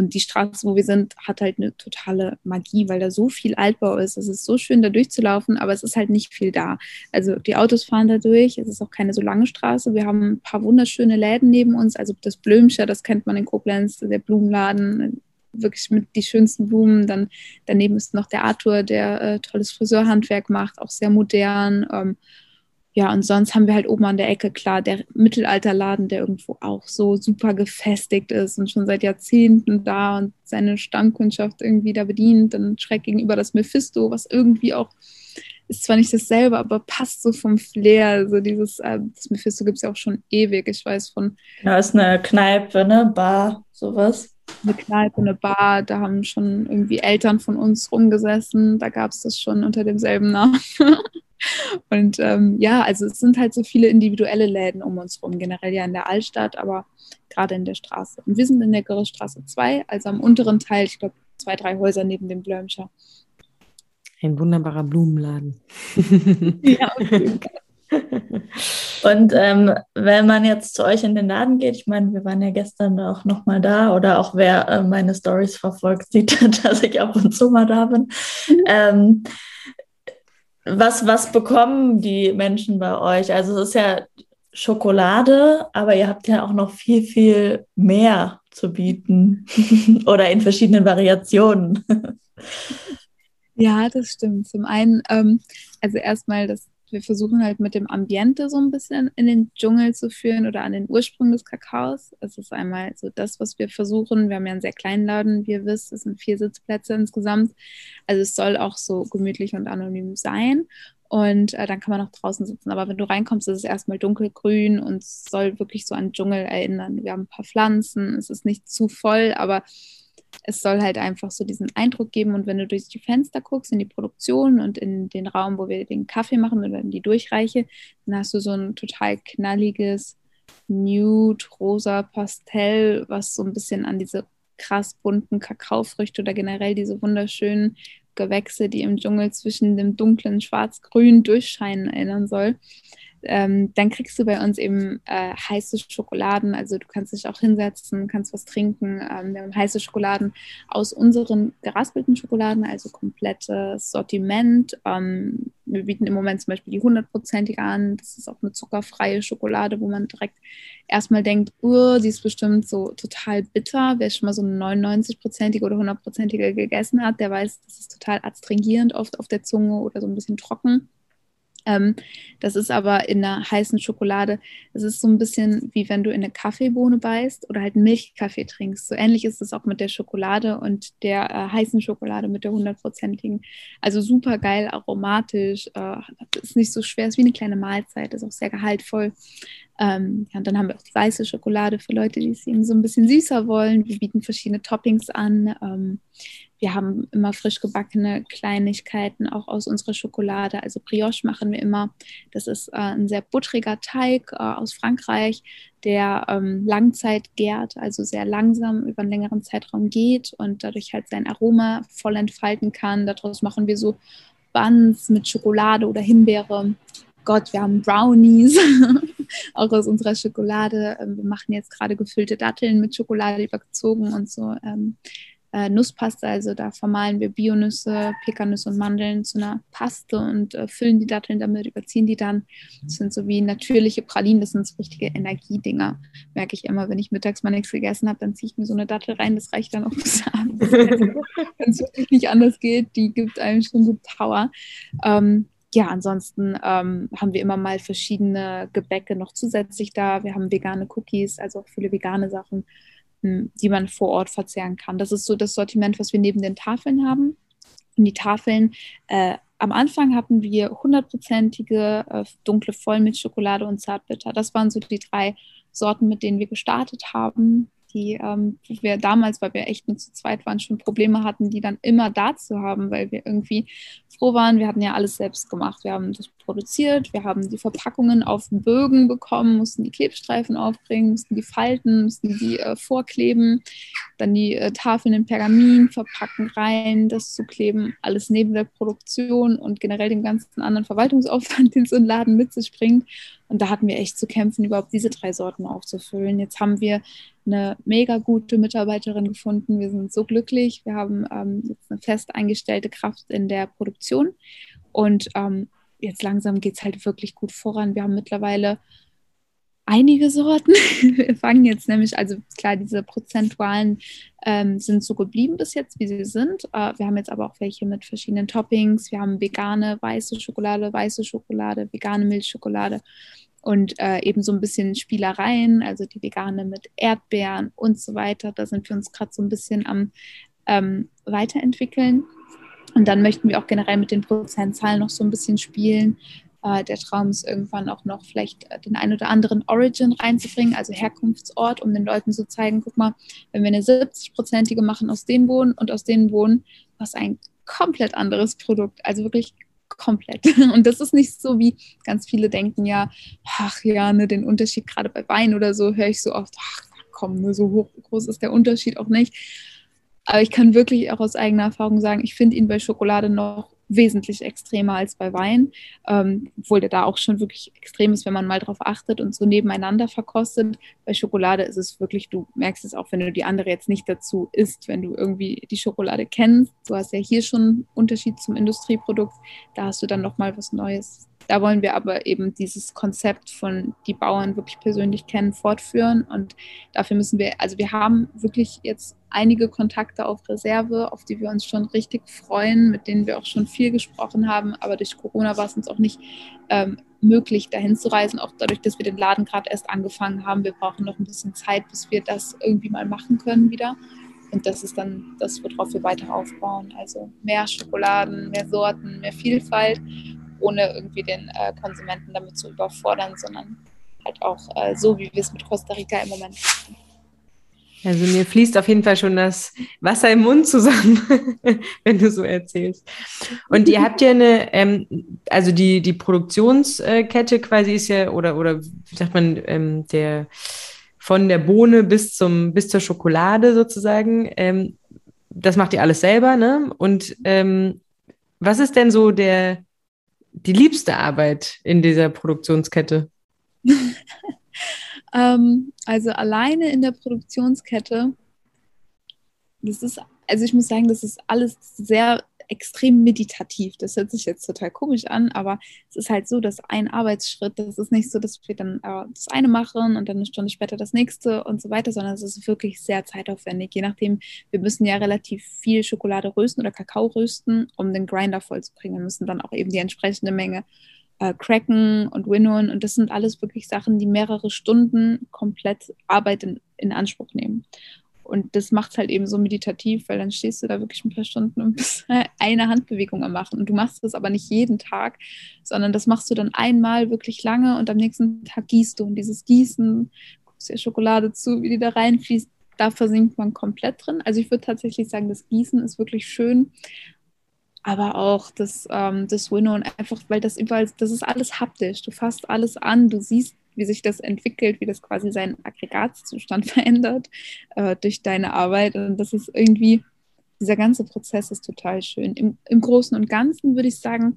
A: Und die Straße, wo wir sind, hat halt eine totale Magie, weil da so viel Altbau ist. Es ist so schön, da durchzulaufen, aber es ist halt nicht viel da. Also die Autos fahren da durch. Es ist auch keine so lange Straße. Wir haben ein paar wunderschöne Läden neben uns. Also das Blümscher, das kennt man in Koblenz, der Blumenladen, wirklich mit die schönsten Blumen. Dann daneben ist noch der Arthur, der äh, tolles Friseurhandwerk macht, auch sehr modern. Ähm, ja, und sonst haben wir halt oben an der Ecke, klar, der Mittelalterladen, der irgendwo auch so super gefestigt ist und schon seit Jahrzehnten da und seine Stammkundschaft irgendwie da bedient. Dann schräg gegenüber das Mephisto, was irgendwie auch, ist zwar nicht dasselbe, aber passt so vom Flair. Also dieses, äh, das Mephisto gibt es ja auch schon ewig. Ich weiß von.
B: Ja, ist eine Kneipe, ne? Bar, sowas.
A: Eine Kneipe, eine Bar, da haben schon irgendwie Eltern von uns rumgesessen. Da gab es das schon unter demselben Namen. Und ähm, ja, also es sind halt so viele individuelle Läden um uns rum, generell ja in der Altstadt, aber gerade in der Straße. Und wir sind in der Gerrstraße 2, also am unteren Teil, ich glaube, zwei, drei Häuser neben dem Blömscher.
C: Ein wunderbarer Blumenladen.
B: ja, okay. Und ähm, wenn man jetzt zu euch in den Laden geht, ich meine, wir waren ja gestern auch nochmal da oder auch wer äh, meine Stories verfolgt, sieht, dass ich ab und zu mal da bin. Mhm. Ähm, was, was bekommen die Menschen bei euch? Also es ist ja Schokolade, aber ihr habt ja auch noch viel, viel mehr zu bieten oder in verschiedenen Variationen.
A: Ja, das stimmt. Zum einen, ähm, also erstmal das wir versuchen halt mit dem Ambiente so ein bisschen in den Dschungel zu führen oder an den Ursprung des Kakaos. Es ist einmal so das, was wir versuchen. Wir haben ja einen sehr kleinen Laden, wie ihr wisst. Es sind vier Sitzplätze insgesamt. Also es soll auch so gemütlich und anonym sein. Und äh, dann kann man auch draußen sitzen. Aber wenn du reinkommst, ist es erstmal dunkelgrün und soll wirklich so an Dschungel erinnern. Wir haben ein paar Pflanzen, es ist nicht zu voll, aber es soll halt einfach so diesen Eindruck geben. Und wenn du durch die Fenster guckst, in die Produktion und in den Raum, wo wir den Kaffee machen oder in die Durchreiche, dann hast du so ein total knalliges Nude, rosa Pastell, was so ein bisschen an diese krass bunten Kakaofrüchte oder generell diese wunderschönen Gewächse, die im Dschungel zwischen dem dunklen Schwarz-Grün durchscheinen, erinnern soll ähm, dann kriegst du bei uns eben äh, heiße Schokoladen. Also du kannst dich auch hinsetzen, kannst was trinken. Ähm, wir haben heiße Schokoladen aus unseren geraspelten Schokoladen, also komplettes Sortiment. Ähm, wir bieten im Moment zum Beispiel die hundertprozentige an. Das ist auch eine zuckerfreie Schokolade, wo man direkt erstmal denkt, uh, die ist bestimmt so total bitter. Wer schon mal so eine 99-prozentige oder 100-prozentige gegessen hat, der weiß, das ist total adstringierend oft auf der Zunge oder so ein bisschen trocken. Ähm, das ist aber in einer heißen Schokolade. Es ist so ein bisschen wie wenn du in eine Kaffeebohne beißt oder halt Milchkaffee trinkst. So ähnlich ist es auch mit der Schokolade und der äh, heißen Schokolade mit der hundertprozentigen. Also super geil, aromatisch. Äh, ist nicht so schwer, ist wie eine kleine Mahlzeit, ist auch sehr gehaltvoll. Ähm, ja, und dann haben wir auch die weiße Schokolade für Leute, die es eben so ein bisschen süßer wollen. Wir bieten verschiedene Toppings an. Ähm, wir haben immer frisch gebackene Kleinigkeiten auch aus unserer Schokolade. Also Brioche machen wir immer. Das ist äh, ein sehr buttriger Teig äh, aus Frankreich, der ähm, Langzeit gärt, also sehr langsam über einen längeren Zeitraum geht und dadurch halt sein Aroma voll entfalten kann. Daraus machen wir so Buns mit Schokolade oder Himbeere. Gott, wir haben Brownies, auch aus unserer Schokolade. Ähm, wir machen jetzt gerade gefüllte Datteln mit Schokolade überzogen und so. Äh, Nusspaste, also da vermahlen wir Bionüsse, Pekannüsse und Mandeln zu einer Paste und äh, füllen die Datteln damit, überziehen die dann. Das sind so wie natürliche Pralinen, das sind so richtige Energiedinger. Merke ich immer, wenn ich mittags mal nichts gegessen habe, dann ziehe ich mir so eine Dattel rein, das reicht dann auch bis abends. Wenn es wirklich nicht anders geht, die gibt einem schon so Power. Ähm, ja, ansonsten ähm, haben wir immer mal verschiedene Gebäcke noch zusätzlich da. Wir haben vegane Cookies, also auch viele vegane Sachen die man vor Ort verzehren kann. Das ist so das Sortiment, was wir neben den Tafeln haben. Und die Tafeln, äh, am Anfang hatten wir hundertprozentige äh, dunkle Vollmilchschokolade und Zartbitter. Das waren so die drei Sorten, mit denen wir gestartet haben die ähm, wir damals, weil wir echt nur zu zweit waren, schon Probleme hatten, die dann immer da zu haben, weil wir irgendwie froh waren. Wir hatten ja alles selbst gemacht. Wir haben das produziert, wir haben die Verpackungen auf Bögen bekommen, mussten die Klebstreifen aufbringen, mussten die falten, mussten die äh, vorkleben, dann die äh, Tafeln in Pergamin verpacken, rein, das zu kleben, alles neben der Produktion und generell dem ganzen anderen Verwaltungsaufwand, den so ein Laden mit sich bringt. Und da hatten wir echt zu kämpfen, überhaupt diese drei Sorten aufzufüllen. Jetzt haben wir eine mega gute Mitarbeiterin gefunden. Wir sind so glücklich. Wir haben ähm, jetzt eine fest eingestellte Kraft in der Produktion. Und ähm, jetzt langsam geht es halt wirklich gut voran. Wir haben mittlerweile einige Sorten. Wir fangen jetzt nämlich, also klar, diese prozentualen ähm, sind so geblieben bis jetzt, wie sie sind. Äh, wir haben jetzt aber auch welche mit verschiedenen Toppings. Wir haben vegane weiße Schokolade, weiße Schokolade, vegane Milchschokolade und äh, eben so ein bisschen Spielereien, also die vegane mit Erdbeeren und so weiter. Da sind wir uns gerade so ein bisschen am ähm, weiterentwickeln. Und dann möchten wir auch generell mit den Prozentzahlen noch so ein bisschen spielen. Äh, der Traum ist irgendwann auch noch vielleicht äh, den ein oder anderen Origin reinzubringen, also Herkunftsort, um den Leuten zu zeigen, guck mal, wenn wir eine 70-prozentige machen aus den Bohnen und aus den Bohnen, was ein komplett anderes Produkt, also wirklich komplett. Und das ist nicht so, wie ganz viele denken, ja, ach ja, ne, den Unterschied gerade bei Wein oder so höre ich so oft, ach kommen. Ne? So hoch, groß ist der Unterschied auch nicht. Aber ich kann wirklich auch aus eigener Erfahrung sagen, ich finde ihn bei Schokolade noch wesentlich extremer als bei Wein, ähm, obwohl der da auch schon wirklich extrem ist, wenn man mal drauf achtet und so nebeneinander verkostet. Bei Schokolade ist es wirklich, du merkst es auch, wenn du die andere jetzt nicht dazu isst, wenn du irgendwie die Schokolade kennst. Du hast ja hier schon einen Unterschied zum Industrieprodukt, da hast du dann nochmal was Neues. Da wollen wir aber eben dieses Konzept von die Bauern wirklich persönlich kennen, fortführen. Und dafür müssen wir, also wir haben wirklich jetzt einige Kontakte auf Reserve, auf die wir uns schon richtig freuen, mit denen wir auch schon viel gesprochen haben. Aber durch Corona war es uns auch nicht ähm, möglich, dahin zu reisen, auch dadurch, dass wir den Laden gerade erst angefangen haben. Wir brauchen noch ein bisschen Zeit, bis wir das irgendwie mal machen können wieder. Und das ist dann das, worauf wir weiter aufbauen. Also mehr Schokoladen, mehr Sorten, mehr Vielfalt ohne irgendwie den äh, Konsumenten damit zu überfordern, sondern halt auch äh, so, wie wir es mit Costa Rica im Moment machen.
C: Also mir fließt auf jeden Fall schon das Wasser im Mund zusammen, wenn du so erzählst. Und ihr habt ja eine, ähm, also die, die Produktionskette quasi ist ja, oder, oder wie sagt man, ähm, der von der Bohne bis zum bis zur Schokolade sozusagen. Ähm, das macht ihr alles selber, ne? Und ähm, was ist denn so der die liebste Arbeit in dieser Produktionskette?
A: ähm, also alleine in der Produktionskette, das ist, also ich muss sagen, das ist alles sehr extrem meditativ. Das hört sich jetzt total komisch an, aber es ist halt so, dass ein Arbeitsschritt, das ist nicht so, dass wir dann äh, das eine machen und dann eine Stunde später das nächste und so weiter, sondern es ist wirklich sehr zeitaufwendig. Je nachdem, wir müssen ja relativ viel Schokolade rösten oder Kakao rösten, um den Grinder vollzubringen. Wir müssen dann auch eben die entsprechende Menge äh, cracken und winnowen und das sind alles wirklich Sachen, die mehrere Stunden komplett Arbeit in, in Anspruch nehmen. Und das macht es halt eben so meditativ, weil dann stehst du da wirklich ein paar Stunden und bist eine Handbewegung am Machen. Und du machst das aber nicht jeden Tag, sondern das machst du dann einmal wirklich lange und am nächsten Tag gießt du. Und dieses Gießen, guckst dir Schokolade zu, wie die da reinfließt, da versinkt man komplett drin. Also ich würde tatsächlich sagen, das Gießen ist wirklich schön. Aber auch das, ähm, das Winnow einfach, weil das überall, das ist alles haptisch. Du fasst alles an, du siehst wie sich das entwickelt, wie das quasi seinen Aggregatzustand verändert äh, durch deine Arbeit. Und das ist irgendwie, dieser ganze Prozess ist total schön. Im, Im Großen und Ganzen würde ich sagen,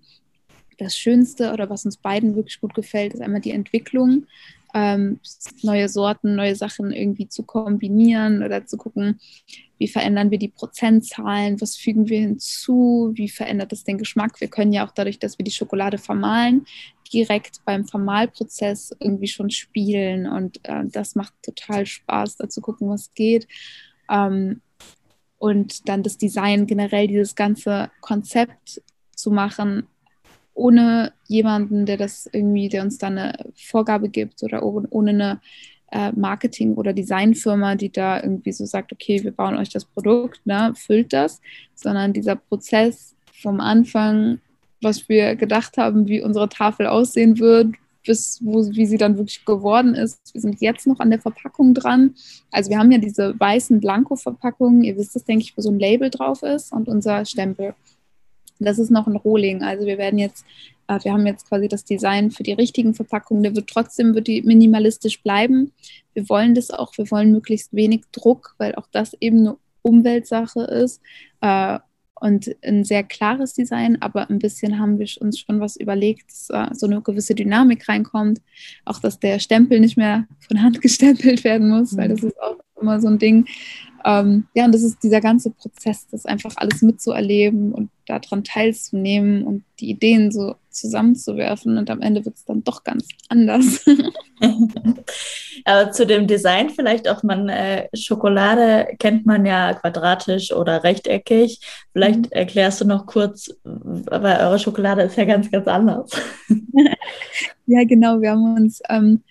A: das Schönste oder was uns beiden wirklich gut gefällt, ist einmal die Entwicklung, ähm, neue Sorten, neue Sachen irgendwie zu kombinieren oder zu gucken, wie verändern wir die Prozentzahlen, was fügen wir hinzu, wie verändert das den Geschmack. Wir können ja auch dadurch, dass wir die Schokolade vermahlen, direkt beim Vermahlprozess irgendwie schon spielen und äh, das macht total Spaß, da zu gucken, was geht. Ähm, und dann das Design generell, dieses ganze Konzept zu machen, ohne jemanden, der das irgendwie, der uns dann eine Vorgabe gibt oder ohne eine äh, Marketing- oder Designfirma, die da irgendwie so sagt, okay, wir bauen euch das Produkt, ne, füllt das, sondern dieser Prozess vom Anfang was wir gedacht haben, wie unsere Tafel aussehen wird, bis wo, wie sie dann wirklich geworden ist. Wir sind jetzt noch an der Verpackung dran. Also wir haben ja diese weißen Blanko-Verpackungen. Ihr wisst es, denke ich, wo so ein Label drauf ist und unser Stempel. Das ist noch ein Rohling. Also wir werden jetzt, äh, wir haben jetzt quasi das Design für die richtigen Verpackungen. Der wird trotzdem wird die minimalistisch bleiben. Wir wollen das auch. Wir wollen möglichst wenig Druck, weil auch das eben eine Umweltsache ist. Äh, und ein sehr klares Design, aber ein bisschen haben wir uns schon was überlegt, dass so eine gewisse Dynamik reinkommt. Auch, dass der Stempel nicht mehr von Hand gestempelt werden muss, weil das mhm. ist auch immer so ein Ding. Ähm, ja, und das ist dieser ganze Prozess, das einfach alles mitzuerleben und daran teilzunehmen und die Ideen so zusammenzuwerfen und am Ende wird es dann doch ganz anders.
B: Aber zu dem Design vielleicht auch, man äh, Schokolade kennt man ja quadratisch oder rechteckig. Vielleicht mhm. erklärst du noch kurz, weil eure Schokolade ist ja ganz, ganz anders.
A: ja, genau. Wir haben uns ähm,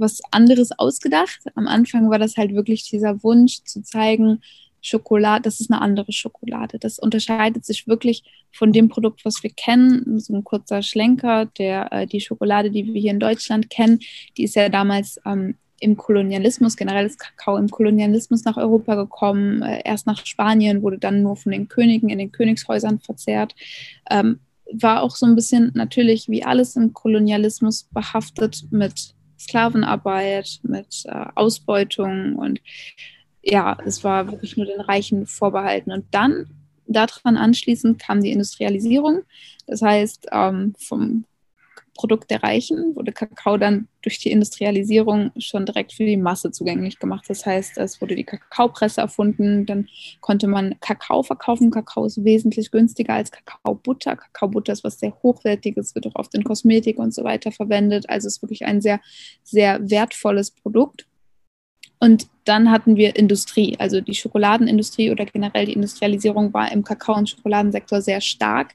A: was anderes ausgedacht. Am Anfang war das halt wirklich dieser Wunsch zu zeigen, Schokolade, das ist eine andere Schokolade. Das unterscheidet sich wirklich von dem Produkt, was wir kennen. So ein kurzer Schlenker, der äh, die Schokolade, die wir hier in Deutschland kennen, die ist ja damals ähm, im Kolonialismus, generell ist Kakao im Kolonialismus nach Europa gekommen, äh, erst nach Spanien, wurde dann nur von den Königen in den Königshäusern verzehrt. Ähm, war auch so ein bisschen natürlich wie alles im Kolonialismus behaftet mit Sklavenarbeit, mit äh, Ausbeutung und ja, es war wirklich nur den Reichen vorbehalten. Und dann daran anschließend kam die Industrialisierung. Das heißt, ähm, vom Produkt der Reichen wurde Kakao dann durch die Industrialisierung schon direkt für die Masse zugänglich gemacht. Das heißt, es wurde die Kakaopresse erfunden, dann konnte man Kakao verkaufen. Kakao ist wesentlich günstiger als Kakaobutter. Kakaobutter ist was sehr hochwertiges, wird auch oft in Kosmetik und so weiter verwendet. Also ist wirklich ein sehr, sehr wertvolles Produkt. Und dann hatten wir Industrie, also die Schokoladenindustrie oder generell die Industrialisierung war im Kakao- und Schokoladensektor sehr stark.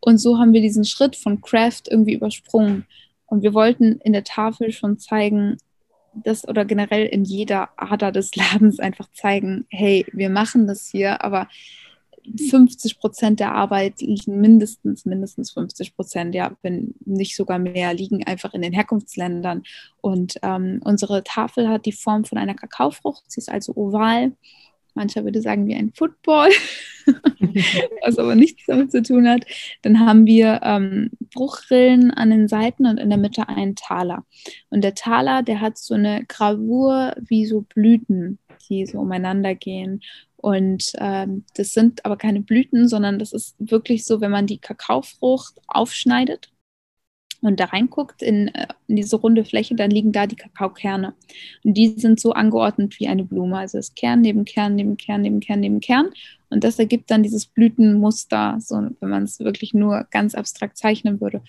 A: Und so haben wir diesen Schritt von Craft irgendwie übersprungen. Und wir wollten in der Tafel schon zeigen, dass oder generell in jeder Ader des Ladens einfach zeigen, hey, wir machen das hier, aber 50 Prozent der Arbeit liegen mindestens, mindestens 50 Prozent, ja, wenn nicht sogar mehr, liegen einfach in den Herkunftsländern. Und ähm, unsere Tafel hat die Form von einer Kakaofrucht. Sie ist also oval. Mancher würde sagen wie ein Football, was aber nichts damit zu tun hat. Dann haben wir ähm, Bruchrillen an den Seiten und in der Mitte einen Taler. Und der Taler, der hat so eine Gravur wie so Blüten, die so umeinander gehen. Und ähm, das sind aber keine Blüten, sondern das ist wirklich so, wenn man die Kakaofrucht aufschneidet und da reinguckt in, äh, in, diese runde Fläche, dann liegen da die Kakaokerne. Und die sind so angeordnet wie eine Blume. Also es ist Kern neben Kern, neben Kern, neben Kern, neben Kern. Und das ergibt dann dieses Blütenmuster, so, wenn man es wirklich nur ganz abstrakt zeichnen würde.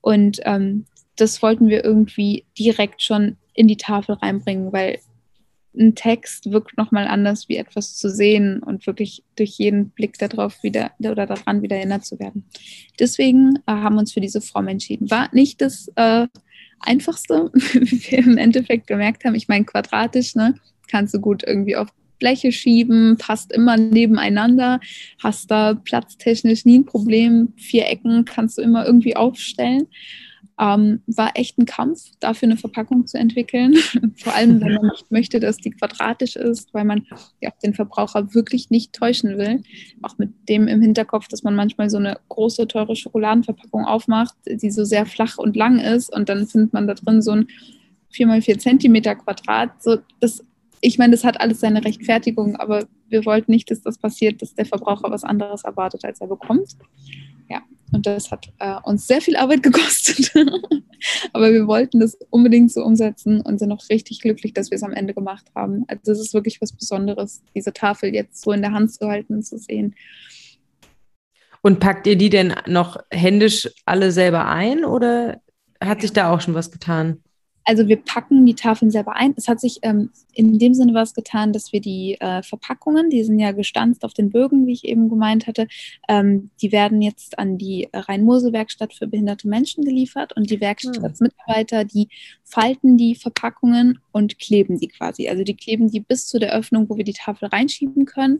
A: Und ähm, das wollten wir irgendwie direkt schon in die Tafel reinbringen, weil ein Text wirkt nochmal anders, wie etwas zu sehen und wirklich durch jeden Blick darauf wieder oder daran wieder erinnert zu werden. Deswegen äh, haben wir uns für diese Form entschieden. War nicht das äh, Einfachste, wie wir im Endeffekt gemerkt haben. Ich meine, quadratisch, ne, kannst du gut irgendwie auf Bleche schieben, passt immer nebeneinander, hast da platztechnisch nie ein Problem. Vier Ecken kannst du immer irgendwie aufstellen. Ähm, war echt ein Kampf, dafür eine Verpackung zu entwickeln. Vor allem, wenn man nicht möchte, dass die quadratisch ist, weil man ja den Verbraucher wirklich nicht täuschen will. Auch mit dem im Hinterkopf, dass man manchmal so eine große, teure Schokoladenverpackung aufmacht, die so sehr flach und lang ist und dann findet man da drin so ein 4x4 Zentimeter Quadrat. So, das, ich meine, das hat alles seine Rechtfertigung, aber wir wollten nicht, dass das passiert, dass der Verbraucher was anderes erwartet, als er bekommt. Und das hat äh, uns sehr viel Arbeit gekostet. Aber wir wollten das unbedingt so umsetzen und sind auch richtig glücklich, dass wir es am Ende gemacht haben. Also das ist wirklich was Besonderes, diese Tafel jetzt so in der Hand zu halten und zu sehen.
C: Und packt ihr die denn noch händisch alle selber ein oder hat sich da auch schon was getan?
A: Also wir packen die Tafeln selber ein. Es hat sich ähm, in dem Sinne was getan, dass wir die äh, Verpackungen, die sind ja gestanzt auf den Bögen, wie ich eben gemeint hatte, ähm, die werden jetzt an die Rhein-Mosel-Werkstatt für behinderte Menschen geliefert und die Werkstattsmitarbeiter, die falten die Verpackungen und kleben die quasi. Also die kleben die bis zu der Öffnung, wo wir die Tafel reinschieben können.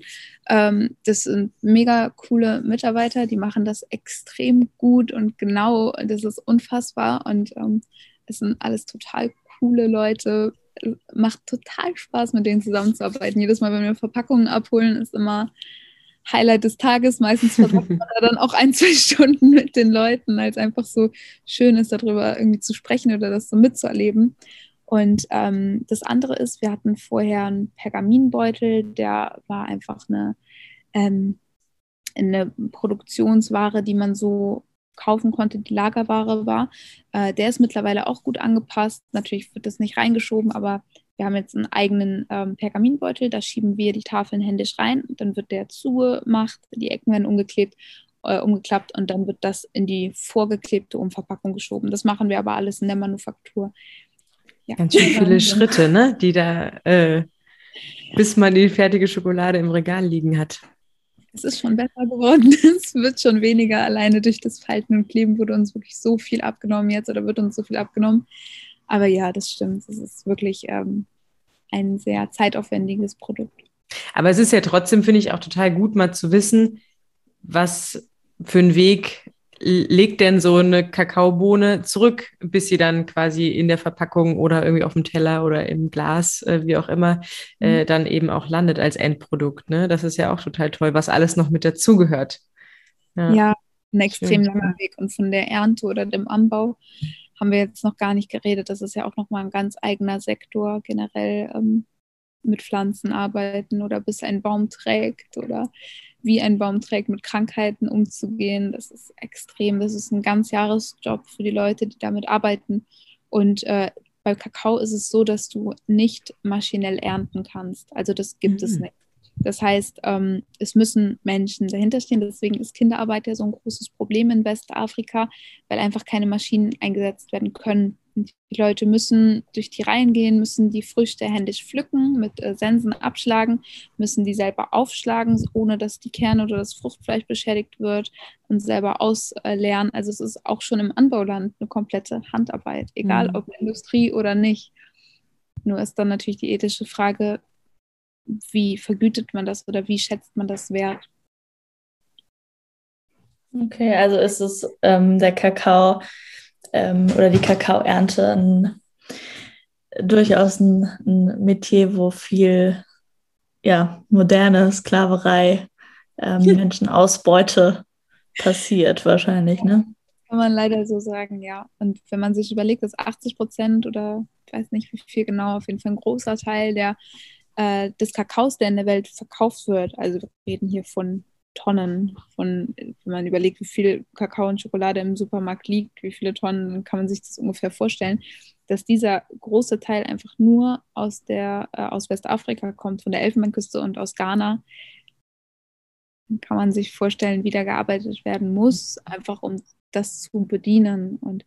A: Ähm, das sind mega coole Mitarbeiter, die machen das extrem gut und genau. Das ist unfassbar und ähm, es sind alles total coole Leute. Macht total Spaß, mit denen zusammenzuarbeiten. Jedes Mal, wenn wir Verpackungen abholen, ist immer Highlight des Tages. Meistens verbringt man da dann auch ein, zwei Stunden mit den Leuten, es einfach so schön ist, darüber irgendwie zu sprechen oder das so mitzuerleben. Und ähm, das andere ist, wir hatten vorher einen Pergaminbeutel, der war einfach eine, ähm, eine Produktionsware, die man so kaufen konnte, die Lagerware war. Äh, der ist mittlerweile auch gut angepasst. Natürlich wird das nicht reingeschoben, aber wir haben jetzt einen eigenen ähm, Pergaminbeutel. Da schieben wir die Tafeln händisch rein. Dann wird der zugemacht, die Ecken werden umgeklebt, äh, umgeklappt und dann wird das in die vorgeklebte Umverpackung geschoben. Das machen wir aber alles in der Manufaktur.
C: Ja. Ganz schön viele Schritte, ne? die da, äh, bis man die fertige Schokolade im Regal liegen hat
A: es ist schon besser geworden. Es wird schon weniger. Alleine durch das Falten und Kleben wurde uns wirklich so viel abgenommen jetzt oder wird uns so viel abgenommen. Aber ja, das stimmt. Es ist wirklich ähm, ein sehr zeitaufwendiges Produkt.
C: Aber es ist ja trotzdem, finde ich, auch total gut, mal zu wissen, was für einen Weg legt denn so eine Kakaobohne zurück, bis sie dann quasi in der Verpackung oder irgendwie auf dem Teller oder im Glas, äh, wie auch immer, äh, mhm. dann eben auch landet als Endprodukt. Ne? Das ist ja auch total toll, was alles noch mit dazugehört.
A: Ja. ja, ein extrem Schön. langer Weg. Und von der Ernte oder dem Anbau haben wir jetzt noch gar nicht geredet. Das ist ja auch nochmal ein ganz eigener Sektor generell ähm, mit Pflanzen arbeiten oder bis ein Baum trägt oder wie ein Baum trägt, mit Krankheiten umzugehen. Das ist extrem. Das ist ein ganz Jahresjob für die Leute, die damit arbeiten. Und äh, bei Kakao ist es so, dass du nicht maschinell ernten kannst. Also das gibt mhm. es nicht. Das heißt, ähm, es müssen Menschen dahinter stehen. Deswegen ist Kinderarbeit ja so ein großes Problem in Westafrika, weil einfach keine Maschinen eingesetzt werden können. Die Leute müssen durch die Reihen gehen, müssen die Früchte händisch pflücken, mit äh, Sensen abschlagen, müssen die selber aufschlagen, ohne dass die Kerne oder das Fruchtfleisch beschädigt wird und selber ausleeren. Also es ist auch schon im Anbauland eine komplette Handarbeit, egal mhm. ob Industrie oder nicht. Nur ist dann natürlich die ethische Frage, wie vergütet man das oder wie schätzt man das wert?
B: Okay, also ist es ähm, der Kakao ähm, oder die Kakaoernte ein, durchaus ein, ein, Metier, wo viel ja, moderne Sklaverei, ähm, Menschenausbeute passiert wahrscheinlich, ne?
A: Kann man leider so sagen, ja. Und wenn man sich überlegt, dass 80 Prozent oder ich weiß nicht wie viel genau, auf jeden Fall ein großer Teil der äh, des Kakaos, der in der Welt verkauft wird. Also wir reden hier von Tonnen, von, wenn man überlegt, wie viel Kakao und Schokolade im Supermarkt liegt, wie viele Tonnen, kann man sich das ungefähr vorstellen, dass dieser große Teil einfach nur aus der äh, aus Westafrika kommt, von der Elfenbeinküste und aus Ghana. Dann kann man sich vorstellen, wie da gearbeitet werden muss, einfach um das zu bedienen. Und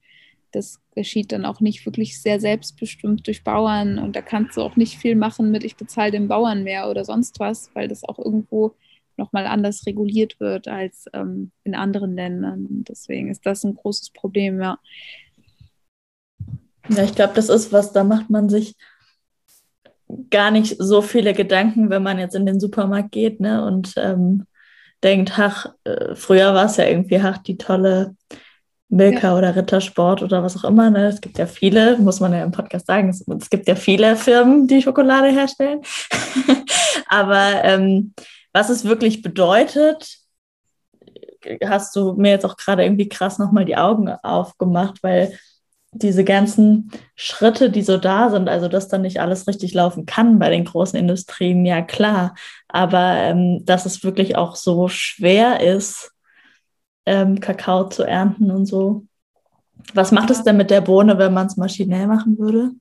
A: das geschieht dann auch nicht wirklich sehr selbstbestimmt durch Bauern und da kannst du auch nicht viel machen mit, ich bezahle den Bauern mehr oder sonst was, weil das auch irgendwo nochmal anders reguliert wird als ähm, in anderen Ländern. Deswegen ist das ein großes Problem, ja.
B: Ja, ich glaube, das ist was, da macht man sich gar nicht so viele Gedanken, wenn man jetzt in den Supermarkt geht ne, und ähm, denkt, ach, äh, früher war es ja irgendwie, ach, die tolle Milka ja. oder Rittersport oder was auch immer. Ne? Es gibt ja viele, muss man ja im Podcast sagen, es, es gibt ja viele Firmen, die Schokolade herstellen. Aber ähm, was es wirklich bedeutet, hast du mir jetzt auch gerade irgendwie krass nochmal die Augen aufgemacht, weil diese ganzen Schritte, die so da sind, also dass dann nicht alles richtig laufen kann bei den großen Industrien, ja klar, aber ähm, dass es wirklich auch so schwer ist, ähm, Kakao zu ernten und so. Was macht es denn mit der Bohne, wenn man es maschinell machen würde?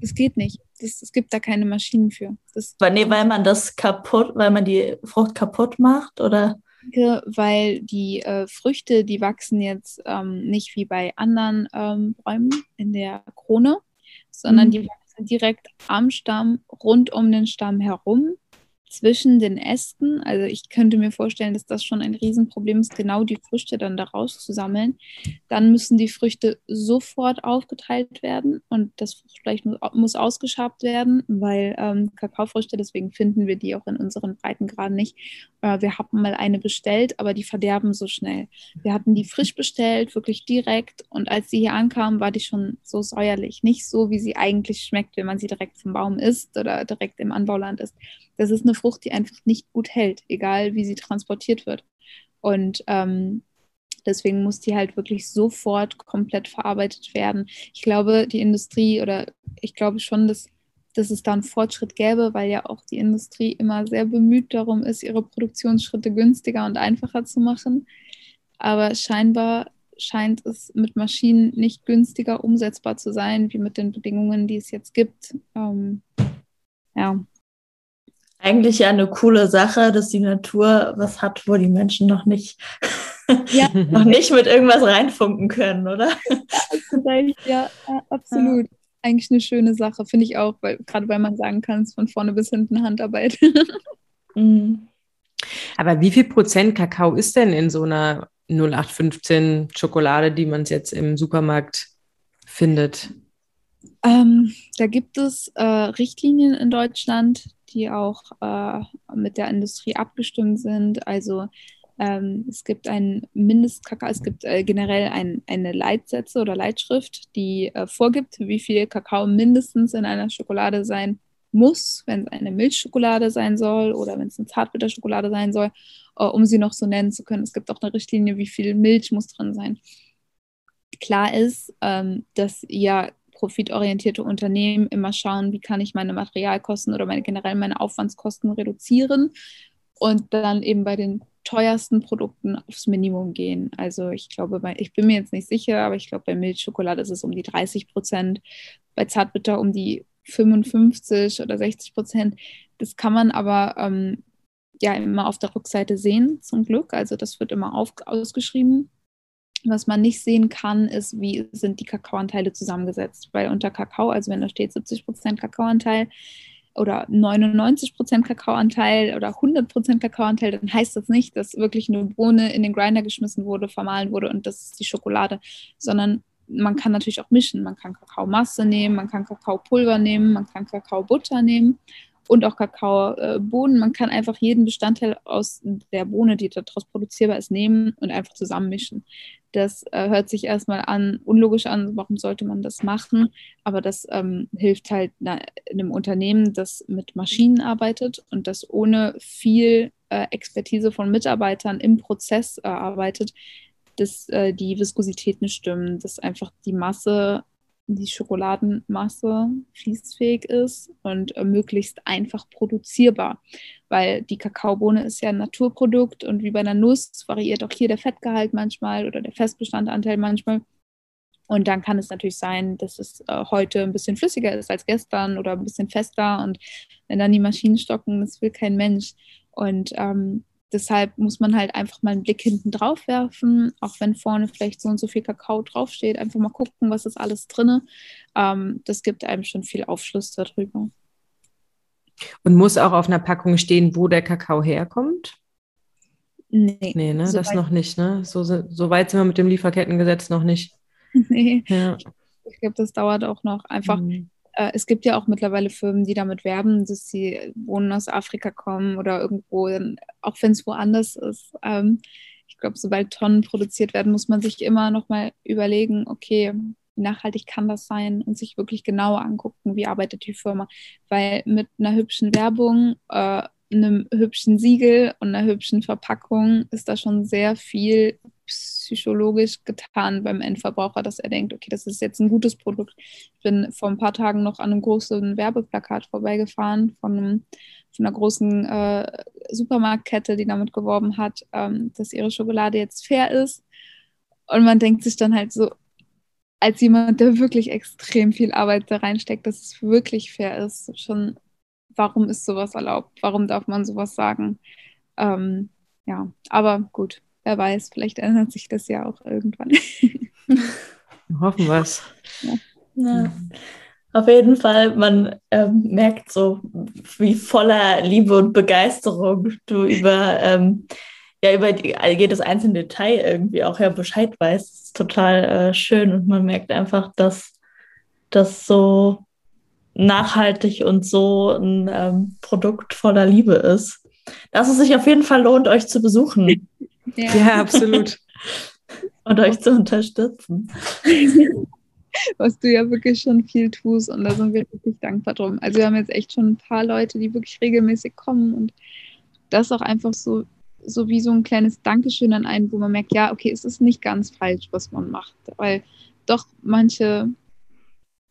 A: Es geht nicht. Es gibt da keine Maschinen für.
B: Das weil, nee, weil man das kaputt, weil man die Frucht kaputt macht, oder?
A: Weil die äh, Früchte, die wachsen jetzt ähm, nicht wie bei anderen ähm, Bäumen in der Krone, sondern mhm. die wachsen direkt am Stamm, rund um den Stamm herum zwischen den Ästen. Also ich könnte mir vorstellen, dass das schon ein Riesenproblem ist, genau die Früchte dann daraus zu sammeln. Dann müssen die Früchte sofort aufgeteilt werden und das Fruchtfleisch muss ausgeschabt werden, weil ähm, Kakaofrüchte, deswegen finden wir die auch in unseren Breitengraden nicht. Äh, wir haben mal eine bestellt, aber die verderben so schnell. Wir hatten die frisch bestellt, wirklich direkt und als sie hier ankam, war die schon so säuerlich. Nicht so, wie sie eigentlich schmeckt, wenn man sie direkt vom Baum isst oder direkt im Anbauland isst. Das ist eine Frucht, die einfach nicht gut hält, egal wie sie transportiert wird. Und ähm, deswegen muss die halt wirklich sofort komplett verarbeitet werden. Ich glaube, die Industrie oder ich glaube schon, dass, dass es da einen Fortschritt gäbe, weil ja auch die Industrie immer sehr bemüht darum ist, ihre Produktionsschritte günstiger und einfacher zu machen. Aber scheinbar scheint es mit Maschinen nicht günstiger umsetzbar zu sein, wie mit den Bedingungen, die es jetzt gibt. Ähm, ja
B: eigentlich ja eine coole Sache, dass die Natur was hat, wo die Menschen noch nicht, ja. noch nicht mit irgendwas reinfunken können, oder?
A: Ja, absolut. Ja. Eigentlich eine schöne Sache, finde ich auch, weil gerade weil man sagen kann, es ist von vorne bis hinten Handarbeit.
C: Mhm. Aber wie viel Prozent Kakao ist denn in so einer 0815 Schokolade, die man jetzt im Supermarkt findet?
A: Ähm, da gibt es äh, Richtlinien in Deutschland, die auch äh, mit der Industrie abgestimmt sind. Also ähm, es gibt ein Mindestkakao, es gibt äh, generell ein, eine Leitsätze oder Leitschrift, die äh, vorgibt, wie viel Kakao mindestens in einer Schokolade sein muss, wenn es eine Milchschokolade sein soll oder wenn es eine Zartbitterschokolade sein soll, äh, um sie noch so nennen zu können. Es gibt auch eine Richtlinie, wie viel Milch muss drin sein. klar ist, ähm, dass ja profitorientierte Unternehmen immer schauen, wie kann ich meine Materialkosten oder meine, generell meine Aufwandskosten reduzieren und dann eben bei den teuersten Produkten aufs Minimum gehen. Also ich glaube, bei, ich bin mir jetzt nicht sicher, aber ich glaube, bei Milchschokolade ist es um die 30 Prozent, bei Zartbitter um die 55 oder 60 Prozent. Das kann man aber ähm, ja immer auf der Rückseite sehen, zum Glück. Also das wird immer auf, ausgeschrieben. Was man nicht sehen kann, ist, wie sind die Kakaoanteile zusammengesetzt. Weil unter Kakao, also wenn da steht 70 Prozent Kakaoanteil oder 99 Prozent Kakaoanteil oder 100 Prozent Kakaoanteil, dann heißt das nicht, dass wirklich eine Bohne in den Grinder geschmissen wurde, vermahlen wurde und das ist die Schokolade, sondern man kann natürlich auch mischen. Man kann Kakaomasse nehmen, man kann Kakaopulver nehmen, man kann Kakaobutter nehmen und auch Kakaobohnen. Man kann einfach jeden Bestandteil aus der Bohne, die daraus produzierbar ist, nehmen und einfach zusammenmischen. Das äh, hört sich erstmal an, unlogisch an, warum sollte man das machen? Aber das ähm, hilft halt na, einem Unternehmen, das mit Maschinen arbeitet und das ohne viel äh, Expertise von Mitarbeitern im Prozess äh, arbeitet, dass äh, die Viskosität nicht stimmen, dass einfach die Masse die Schokoladenmasse fließfähig ist und äh, möglichst einfach produzierbar. Weil die Kakaobohne ist ja ein Naturprodukt und wie bei einer Nuss variiert auch hier der Fettgehalt manchmal oder der Festbestandteil manchmal. Und dann kann es natürlich sein, dass es äh, heute ein bisschen flüssiger ist als gestern oder ein bisschen fester. Und wenn dann die Maschinen stocken, das will kein Mensch. Und ähm, Deshalb muss man halt einfach mal einen Blick hinten drauf werfen, auch wenn vorne vielleicht so und so viel Kakao draufsteht. Einfach mal gucken, was ist alles drin. Ähm, das gibt einem schon viel Aufschluss darüber.
C: Und muss auch auf einer Packung stehen, wo der Kakao herkommt? Nee. Nee, ne? So das noch nicht, ne? So, so weit sind wir mit dem Lieferkettengesetz noch nicht.
A: Nee. Ja. Ich glaube, das dauert auch noch. Einfach, mhm äh, es gibt ja auch mittlerweile Firmen, die damit werben, dass sie wohnen aus Afrika kommen oder irgendwo, auch wenn es woanders ist. Ähm, ich glaube, sobald Tonnen produziert werden, muss man sich immer noch mal überlegen, okay, wie nachhaltig kann das sein und sich wirklich genauer angucken, wie arbeitet die Firma. Weil mit einer hübschen Werbung, äh, einem hübschen Siegel und einer hübschen Verpackung ist da schon sehr viel psychologisch getan beim Endverbraucher, dass er denkt, okay, das ist jetzt ein gutes Produkt. Ich bin vor ein paar Tagen noch an einem großen Werbeplakat vorbeigefahren von, von einer großen äh, Supermarktkette, die damit geworben hat, ähm, dass ihre Schokolade jetzt fair ist. Und man denkt sich dann halt so, als jemand, der wirklich extrem viel Arbeit da reinsteckt, dass es wirklich fair ist, schon, warum ist sowas erlaubt? Warum darf man sowas sagen? Ähm, ja, aber gut, wer weiß, vielleicht ändert sich das ja auch irgendwann.
C: Hoffen wir es.
B: Ja. ja. Auf jeden Fall, man ähm, merkt so, wie voller Liebe und Begeisterung du über, ähm, ja, über die, jedes einzelne Detail irgendwie auch ja Bescheid weißt. Das ist total äh, schön und man merkt einfach, dass das so nachhaltig und so ein ähm, Produkt voller Liebe ist. Dass es sich auf jeden Fall lohnt, euch zu besuchen.
C: Ja, ja absolut.
B: und euch zu unterstützen.
A: Was du ja wirklich schon viel tust und da sind wir wirklich dankbar drum. Also wir haben jetzt echt schon ein paar Leute, die wirklich regelmäßig kommen und das auch einfach so, so wie so ein kleines Dankeschön an einen, wo man merkt, ja, okay, es ist nicht ganz falsch, was man macht, weil doch manche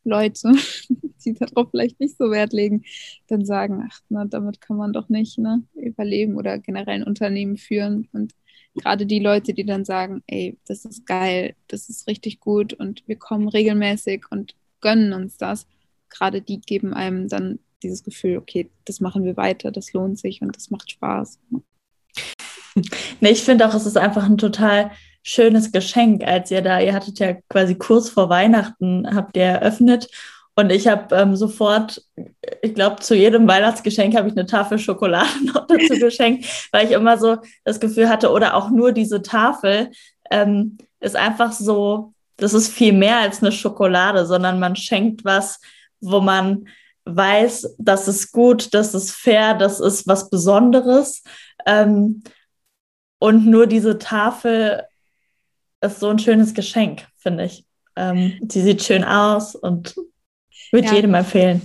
A: Leute, die darauf vielleicht nicht so Wert legen, dann sagen, ach, na, damit kann man doch nicht ne, überleben oder generell ein Unternehmen führen und gerade die Leute, die dann sagen, ey, das ist geil, das ist richtig gut und wir kommen regelmäßig und gönnen uns das, gerade die geben einem dann dieses Gefühl, okay, das machen wir weiter, das lohnt sich und das macht Spaß.
B: Nee, ich finde auch, es ist einfach ein total schönes Geschenk, als ihr da, ihr hattet ja quasi kurz vor Weihnachten, habt ihr eröffnet und ich habe ähm, sofort, ich glaube, zu jedem Weihnachtsgeschenk habe ich eine Tafel Schokolade noch dazu geschenkt, weil ich immer so das Gefühl hatte, oder auch nur diese Tafel ähm, ist einfach so, das ist viel mehr als eine Schokolade, sondern man schenkt was, wo man weiß, das ist gut, das ist fair, das ist was Besonderes. Ähm, und nur diese Tafel ist so ein schönes Geschenk, finde ich. Ähm, sie sieht schön aus und würde ja. jedem empfehlen.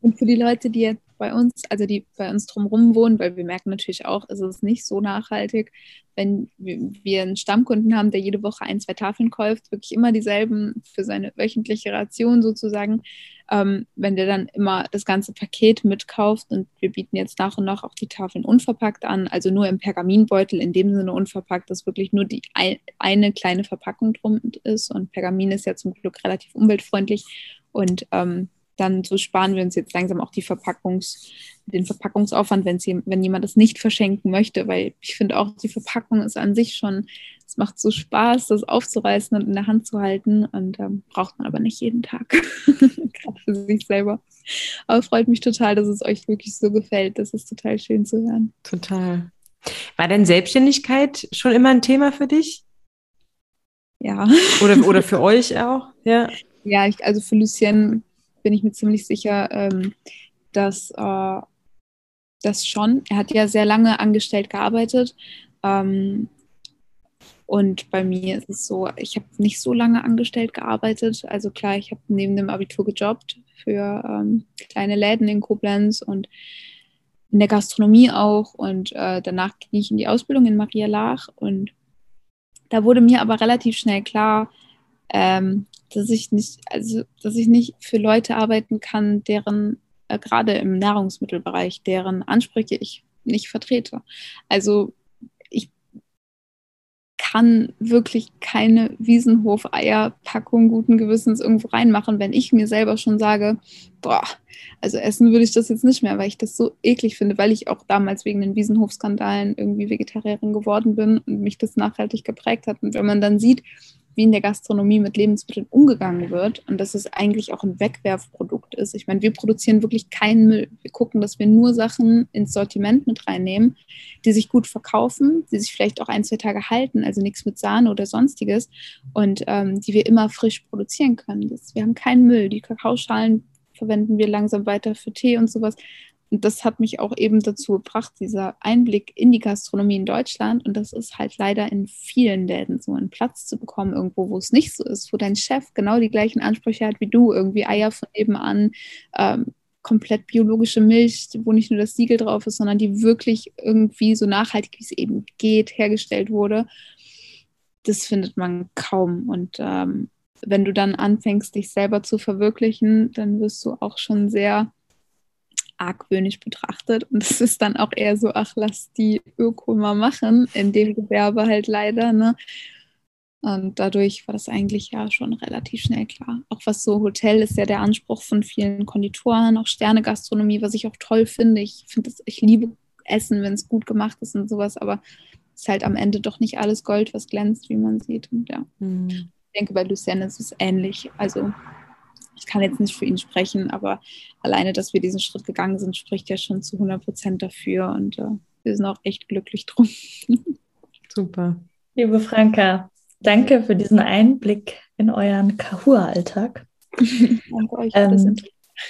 A: Und für die Leute, die jetzt bei uns, also die bei uns drumherum wohnen, weil wir merken natürlich auch, es ist nicht so nachhaltig, wenn wir einen Stammkunden haben, der jede Woche ein, zwei Tafeln kauft, wirklich immer dieselben für seine wöchentliche Ration sozusagen, ähm, wenn der dann immer das ganze Paket mitkauft und wir bieten jetzt nach und nach auch die Tafeln unverpackt an, also nur im Pergaminbeutel, in dem Sinne unverpackt, dass wirklich nur die ein, eine kleine Verpackung drum ist. Und Pergamin ist ja zum Glück relativ umweltfreundlich. Und ähm, dann so sparen wir uns jetzt langsam auch die Verpackungs, den Verpackungsaufwand, wenn, sie, wenn jemand das nicht verschenken möchte, weil ich finde auch, die Verpackung ist an sich schon, es macht so Spaß, das aufzureißen und in der Hand zu halten und ähm, braucht man aber nicht jeden Tag, gerade für sich selber. Aber freut mich total, dass es euch wirklich so gefällt. Das ist total schön zu hören.
C: Total. War denn Selbstständigkeit schon immer ein Thema für dich?
A: Ja.
C: Oder, oder für euch auch? Ja.
A: Ja, ich, also für Lucien bin ich mir ziemlich sicher, ähm, dass äh, das schon, er hat ja sehr lange angestellt gearbeitet. Ähm, und bei mir ist es so, ich habe nicht so lange angestellt gearbeitet. Also klar, ich habe neben dem Abitur gejobbt für ähm, kleine Läden in Koblenz und in der Gastronomie auch. Und äh, danach ging ich in die Ausbildung in Maria Lach. Und da wurde mir aber relativ schnell klar, ähm, dass ich nicht, also dass ich nicht für Leute arbeiten kann, deren äh, gerade im Nahrungsmittelbereich, deren Ansprüche ich nicht vertrete. Also ich kann wirklich keine Wiesenhof-Eierpackung guten Gewissens irgendwo reinmachen, wenn ich mir selber schon sage, boah, also essen würde ich das jetzt nicht mehr, weil ich das so eklig finde, weil ich auch damals wegen den Wiesenhof-Skandalen irgendwie Vegetarierin geworden bin und mich das nachhaltig geprägt hat. Und wenn man dann sieht, wie in der Gastronomie mit Lebensmitteln umgegangen wird und dass es eigentlich auch ein Wegwerfprodukt ist. Ich meine, wir produzieren wirklich keinen Müll. Wir gucken, dass wir nur Sachen ins Sortiment mit reinnehmen, die sich gut verkaufen, die sich vielleicht auch ein, zwei Tage halten, also nichts mit Sahne oder sonstiges und ähm, die wir immer frisch produzieren können. Das, wir haben keinen Müll. Die Kakaoschalen verwenden wir langsam weiter für Tee und sowas. Und das hat mich auch eben dazu gebracht, dieser Einblick in die Gastronomie in Deutschland. Und das ist halt leider in vielen Läden so, einen Platz zu bekommen, irgendwo, wo es nicht so ist, wo dein Chef genau die gleichen Ansprüche hat wie du, irgendwie Eier von nebenan, ähm, komplett biologische Milch, wo nicht nur das Siegel drauf ist, sondern die wirklich irgendwie so nachhaltig, wie es eben geht, hergestellt wurde. Das findet man kaum. Und ähm, wenn du dann anfängst, dich selber zu verwirklichen, dann wirst du auch schon sehr argwöhnisch betrachtet. Und es ist dann auch eher so, ach, lass die Öko mal machen, in dem Gewerbe halt leider. Ne? Und dadurch war das eigentlich ja schon relativ schnell klar. Auch was so Hotel ist ja der Anspruch von vielen Konditoren, auch Sternegastronomie, was ich auch toll finde. Ich finde das, ich liebe Essen, wenn es gut gemacht ist und sowas, aber es ist halt am Ende doch nicht alles Gold, was glänzt, wie man sieht. Und ja, mhm. ich denke, bei Lucienne ist es ähnlich. Also ich kann jetzt nicht für ihn sprechen, aber alleine, dass wir diesen Schritt gegangen sind, spricht ja schon zu 100 Prozent dafür und äh, wir sind auch echt glücklich drum.
C: Super.
B: Liebe Franka, danke für diesen Einblick in euren Kahua-Alltag. danke euch für ähm,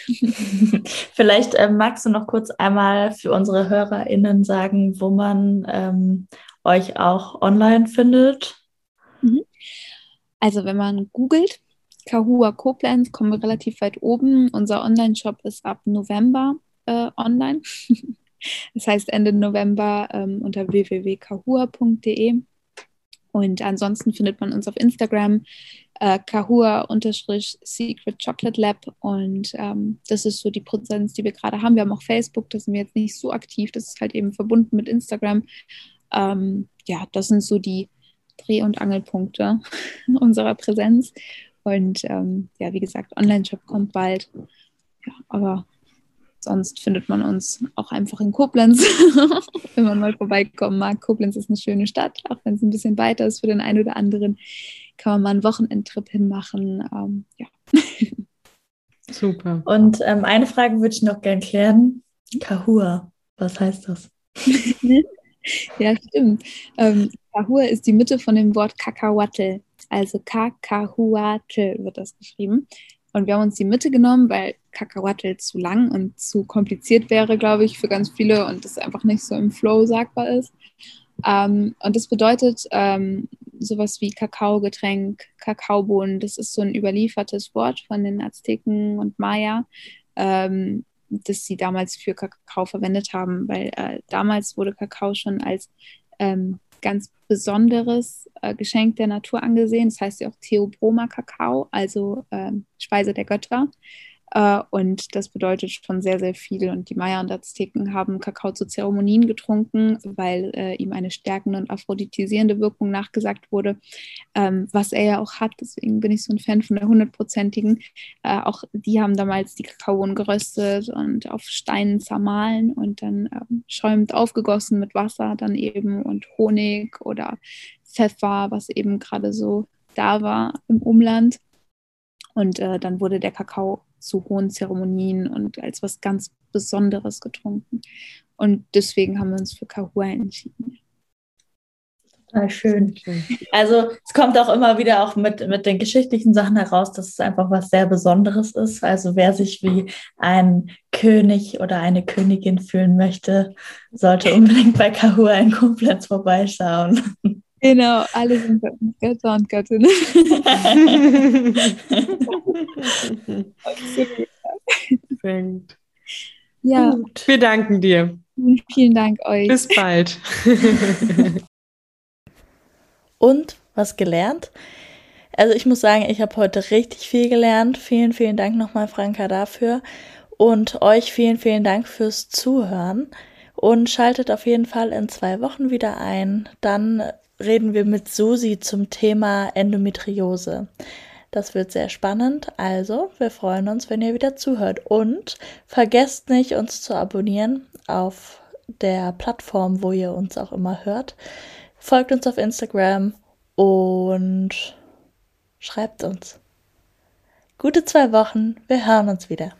B: Vielleicht äh, magst du noch kurz einmal für unsere HörerInnen sagen, wo man ähm, euch auch online findet.
A: Mhm. Also wenn man googelt, Kahua Koblenz kommen wir relativ weit oben. Unser Online-Shop ist ab November äh, online. das heißt Ende November ähm, unter www.kahua.de. Und ansonsten findet man uns auf Instagram äh, kahua-secret chocolate lab und ähm, das ist so die Präsenz, die wir gerade haben. Wir haben auch Facebook, da sind wir jetzt nicht so aktiv, das ist halt eben verbunden mit Instagram. Ähm, ja, das sind so die Dreh- und Angelpunkte unserer Präsenz. Und ähm, ja, wie gesagt, Online-Shop kommt bald. Ja, aber sonst findet man uns auch einfach in Koblenz, wenn man mal vorbeikommen mag. Koblenz ist eine schöne Stadt, auch wenn es ein bisschen weiter ist für den einen oder anderen. Kann man mal einen Wochenendtrip hinmachen. Ähm, ja.
B: Super. Und ähm, eine Frage würde ich noch gerne klären. Kahua, was heißt das?
A: ja, stimmt. Ähm, Kahua ist die Mitte von dem Wort Kakahuatl. Also Kakahuatl wird das geschrieben. Und wir haben uns die Mitte genommen, weil Kakahuatl zu lang und zu kompliziert wäre, glaube ich, für ganz viele und das einfach nicht so im Flow sagbar ist. Ähm, und das bedeutet ähm, sowas wie Kakaogetränk, Kakaobohnen. Das ist so ein überliefertes Wort von den Azteken und Maya, ähm, das sie damals für Kakao verwendet haben, weil äh, damals wurde Kakao schon als ähm, ganz besonderes äh, Geschenk der Natur angesehen. Das heißt ja auch Theobroma Kakao, also ähm, Speise der Götter. Äh, und das bedeutet schon sehr, sehr viel. Und die Maya und Azteken haben Kakao zu Zeremonien getrunken, weil äh, ihm eine stärkende und aphrodisierende Wirkung nachgesagt wurde, ähm, was er ja auch hat. Deswegen bin ich so ein Fan von der hundertprozentigen. Äh, auch die haben damals die Kakaobohnen geröstet und auf Steinen zermahlen und dann ähm, schäumend aufgegossen mit Wasser dann eben und Honig oder Pfeffer, was eben gerade so da war im Umland. Und äh, dann wurde der Kakao zu hohen Zeremonien und als was ganz Besonderes getrunken. Und deswegen haben wir uns für Kahua entschieden.
B: Total schön. Also es kommt auch immer wieder auch mit, mit den geschichtlichen Sachen heraus, dass es einfach was sehr Besonderes ist. Also wer sich wie ein König oder eine Königin fühlen möchte, sollte unbedingt bei Kahua in Koblenz vorbeischauen.
A: Genau, alle sind Götter und Göttinnen.
C: Absolut. Ja. Gut. Wir danken dir.
A: Vielen Dank euch.
C: Bis bald.
B: und was gelernt? Also ich muss sagen, ich habe heute richtig viel gelernt. Vielen, vielen Dank nochmal, Franka, dafür. Und euch vielen, vielen Dank fürs Zuhören. Und schaltet auf jeden Fall in zwei Wochen wieder ein. Dann reden wir mit Susi zum Thema Endometriose. Das wird sehr spannend. Also, wir freuen uns, wenn ihr wieder zuhört. Und vergesst nicht, uns zu abonnieren auf der Plattform, wo ihr uns auch immer hört. Folgt uns auf Instagram und schreibt uns. Gute zwei Wochen. Wir hören uns wieder.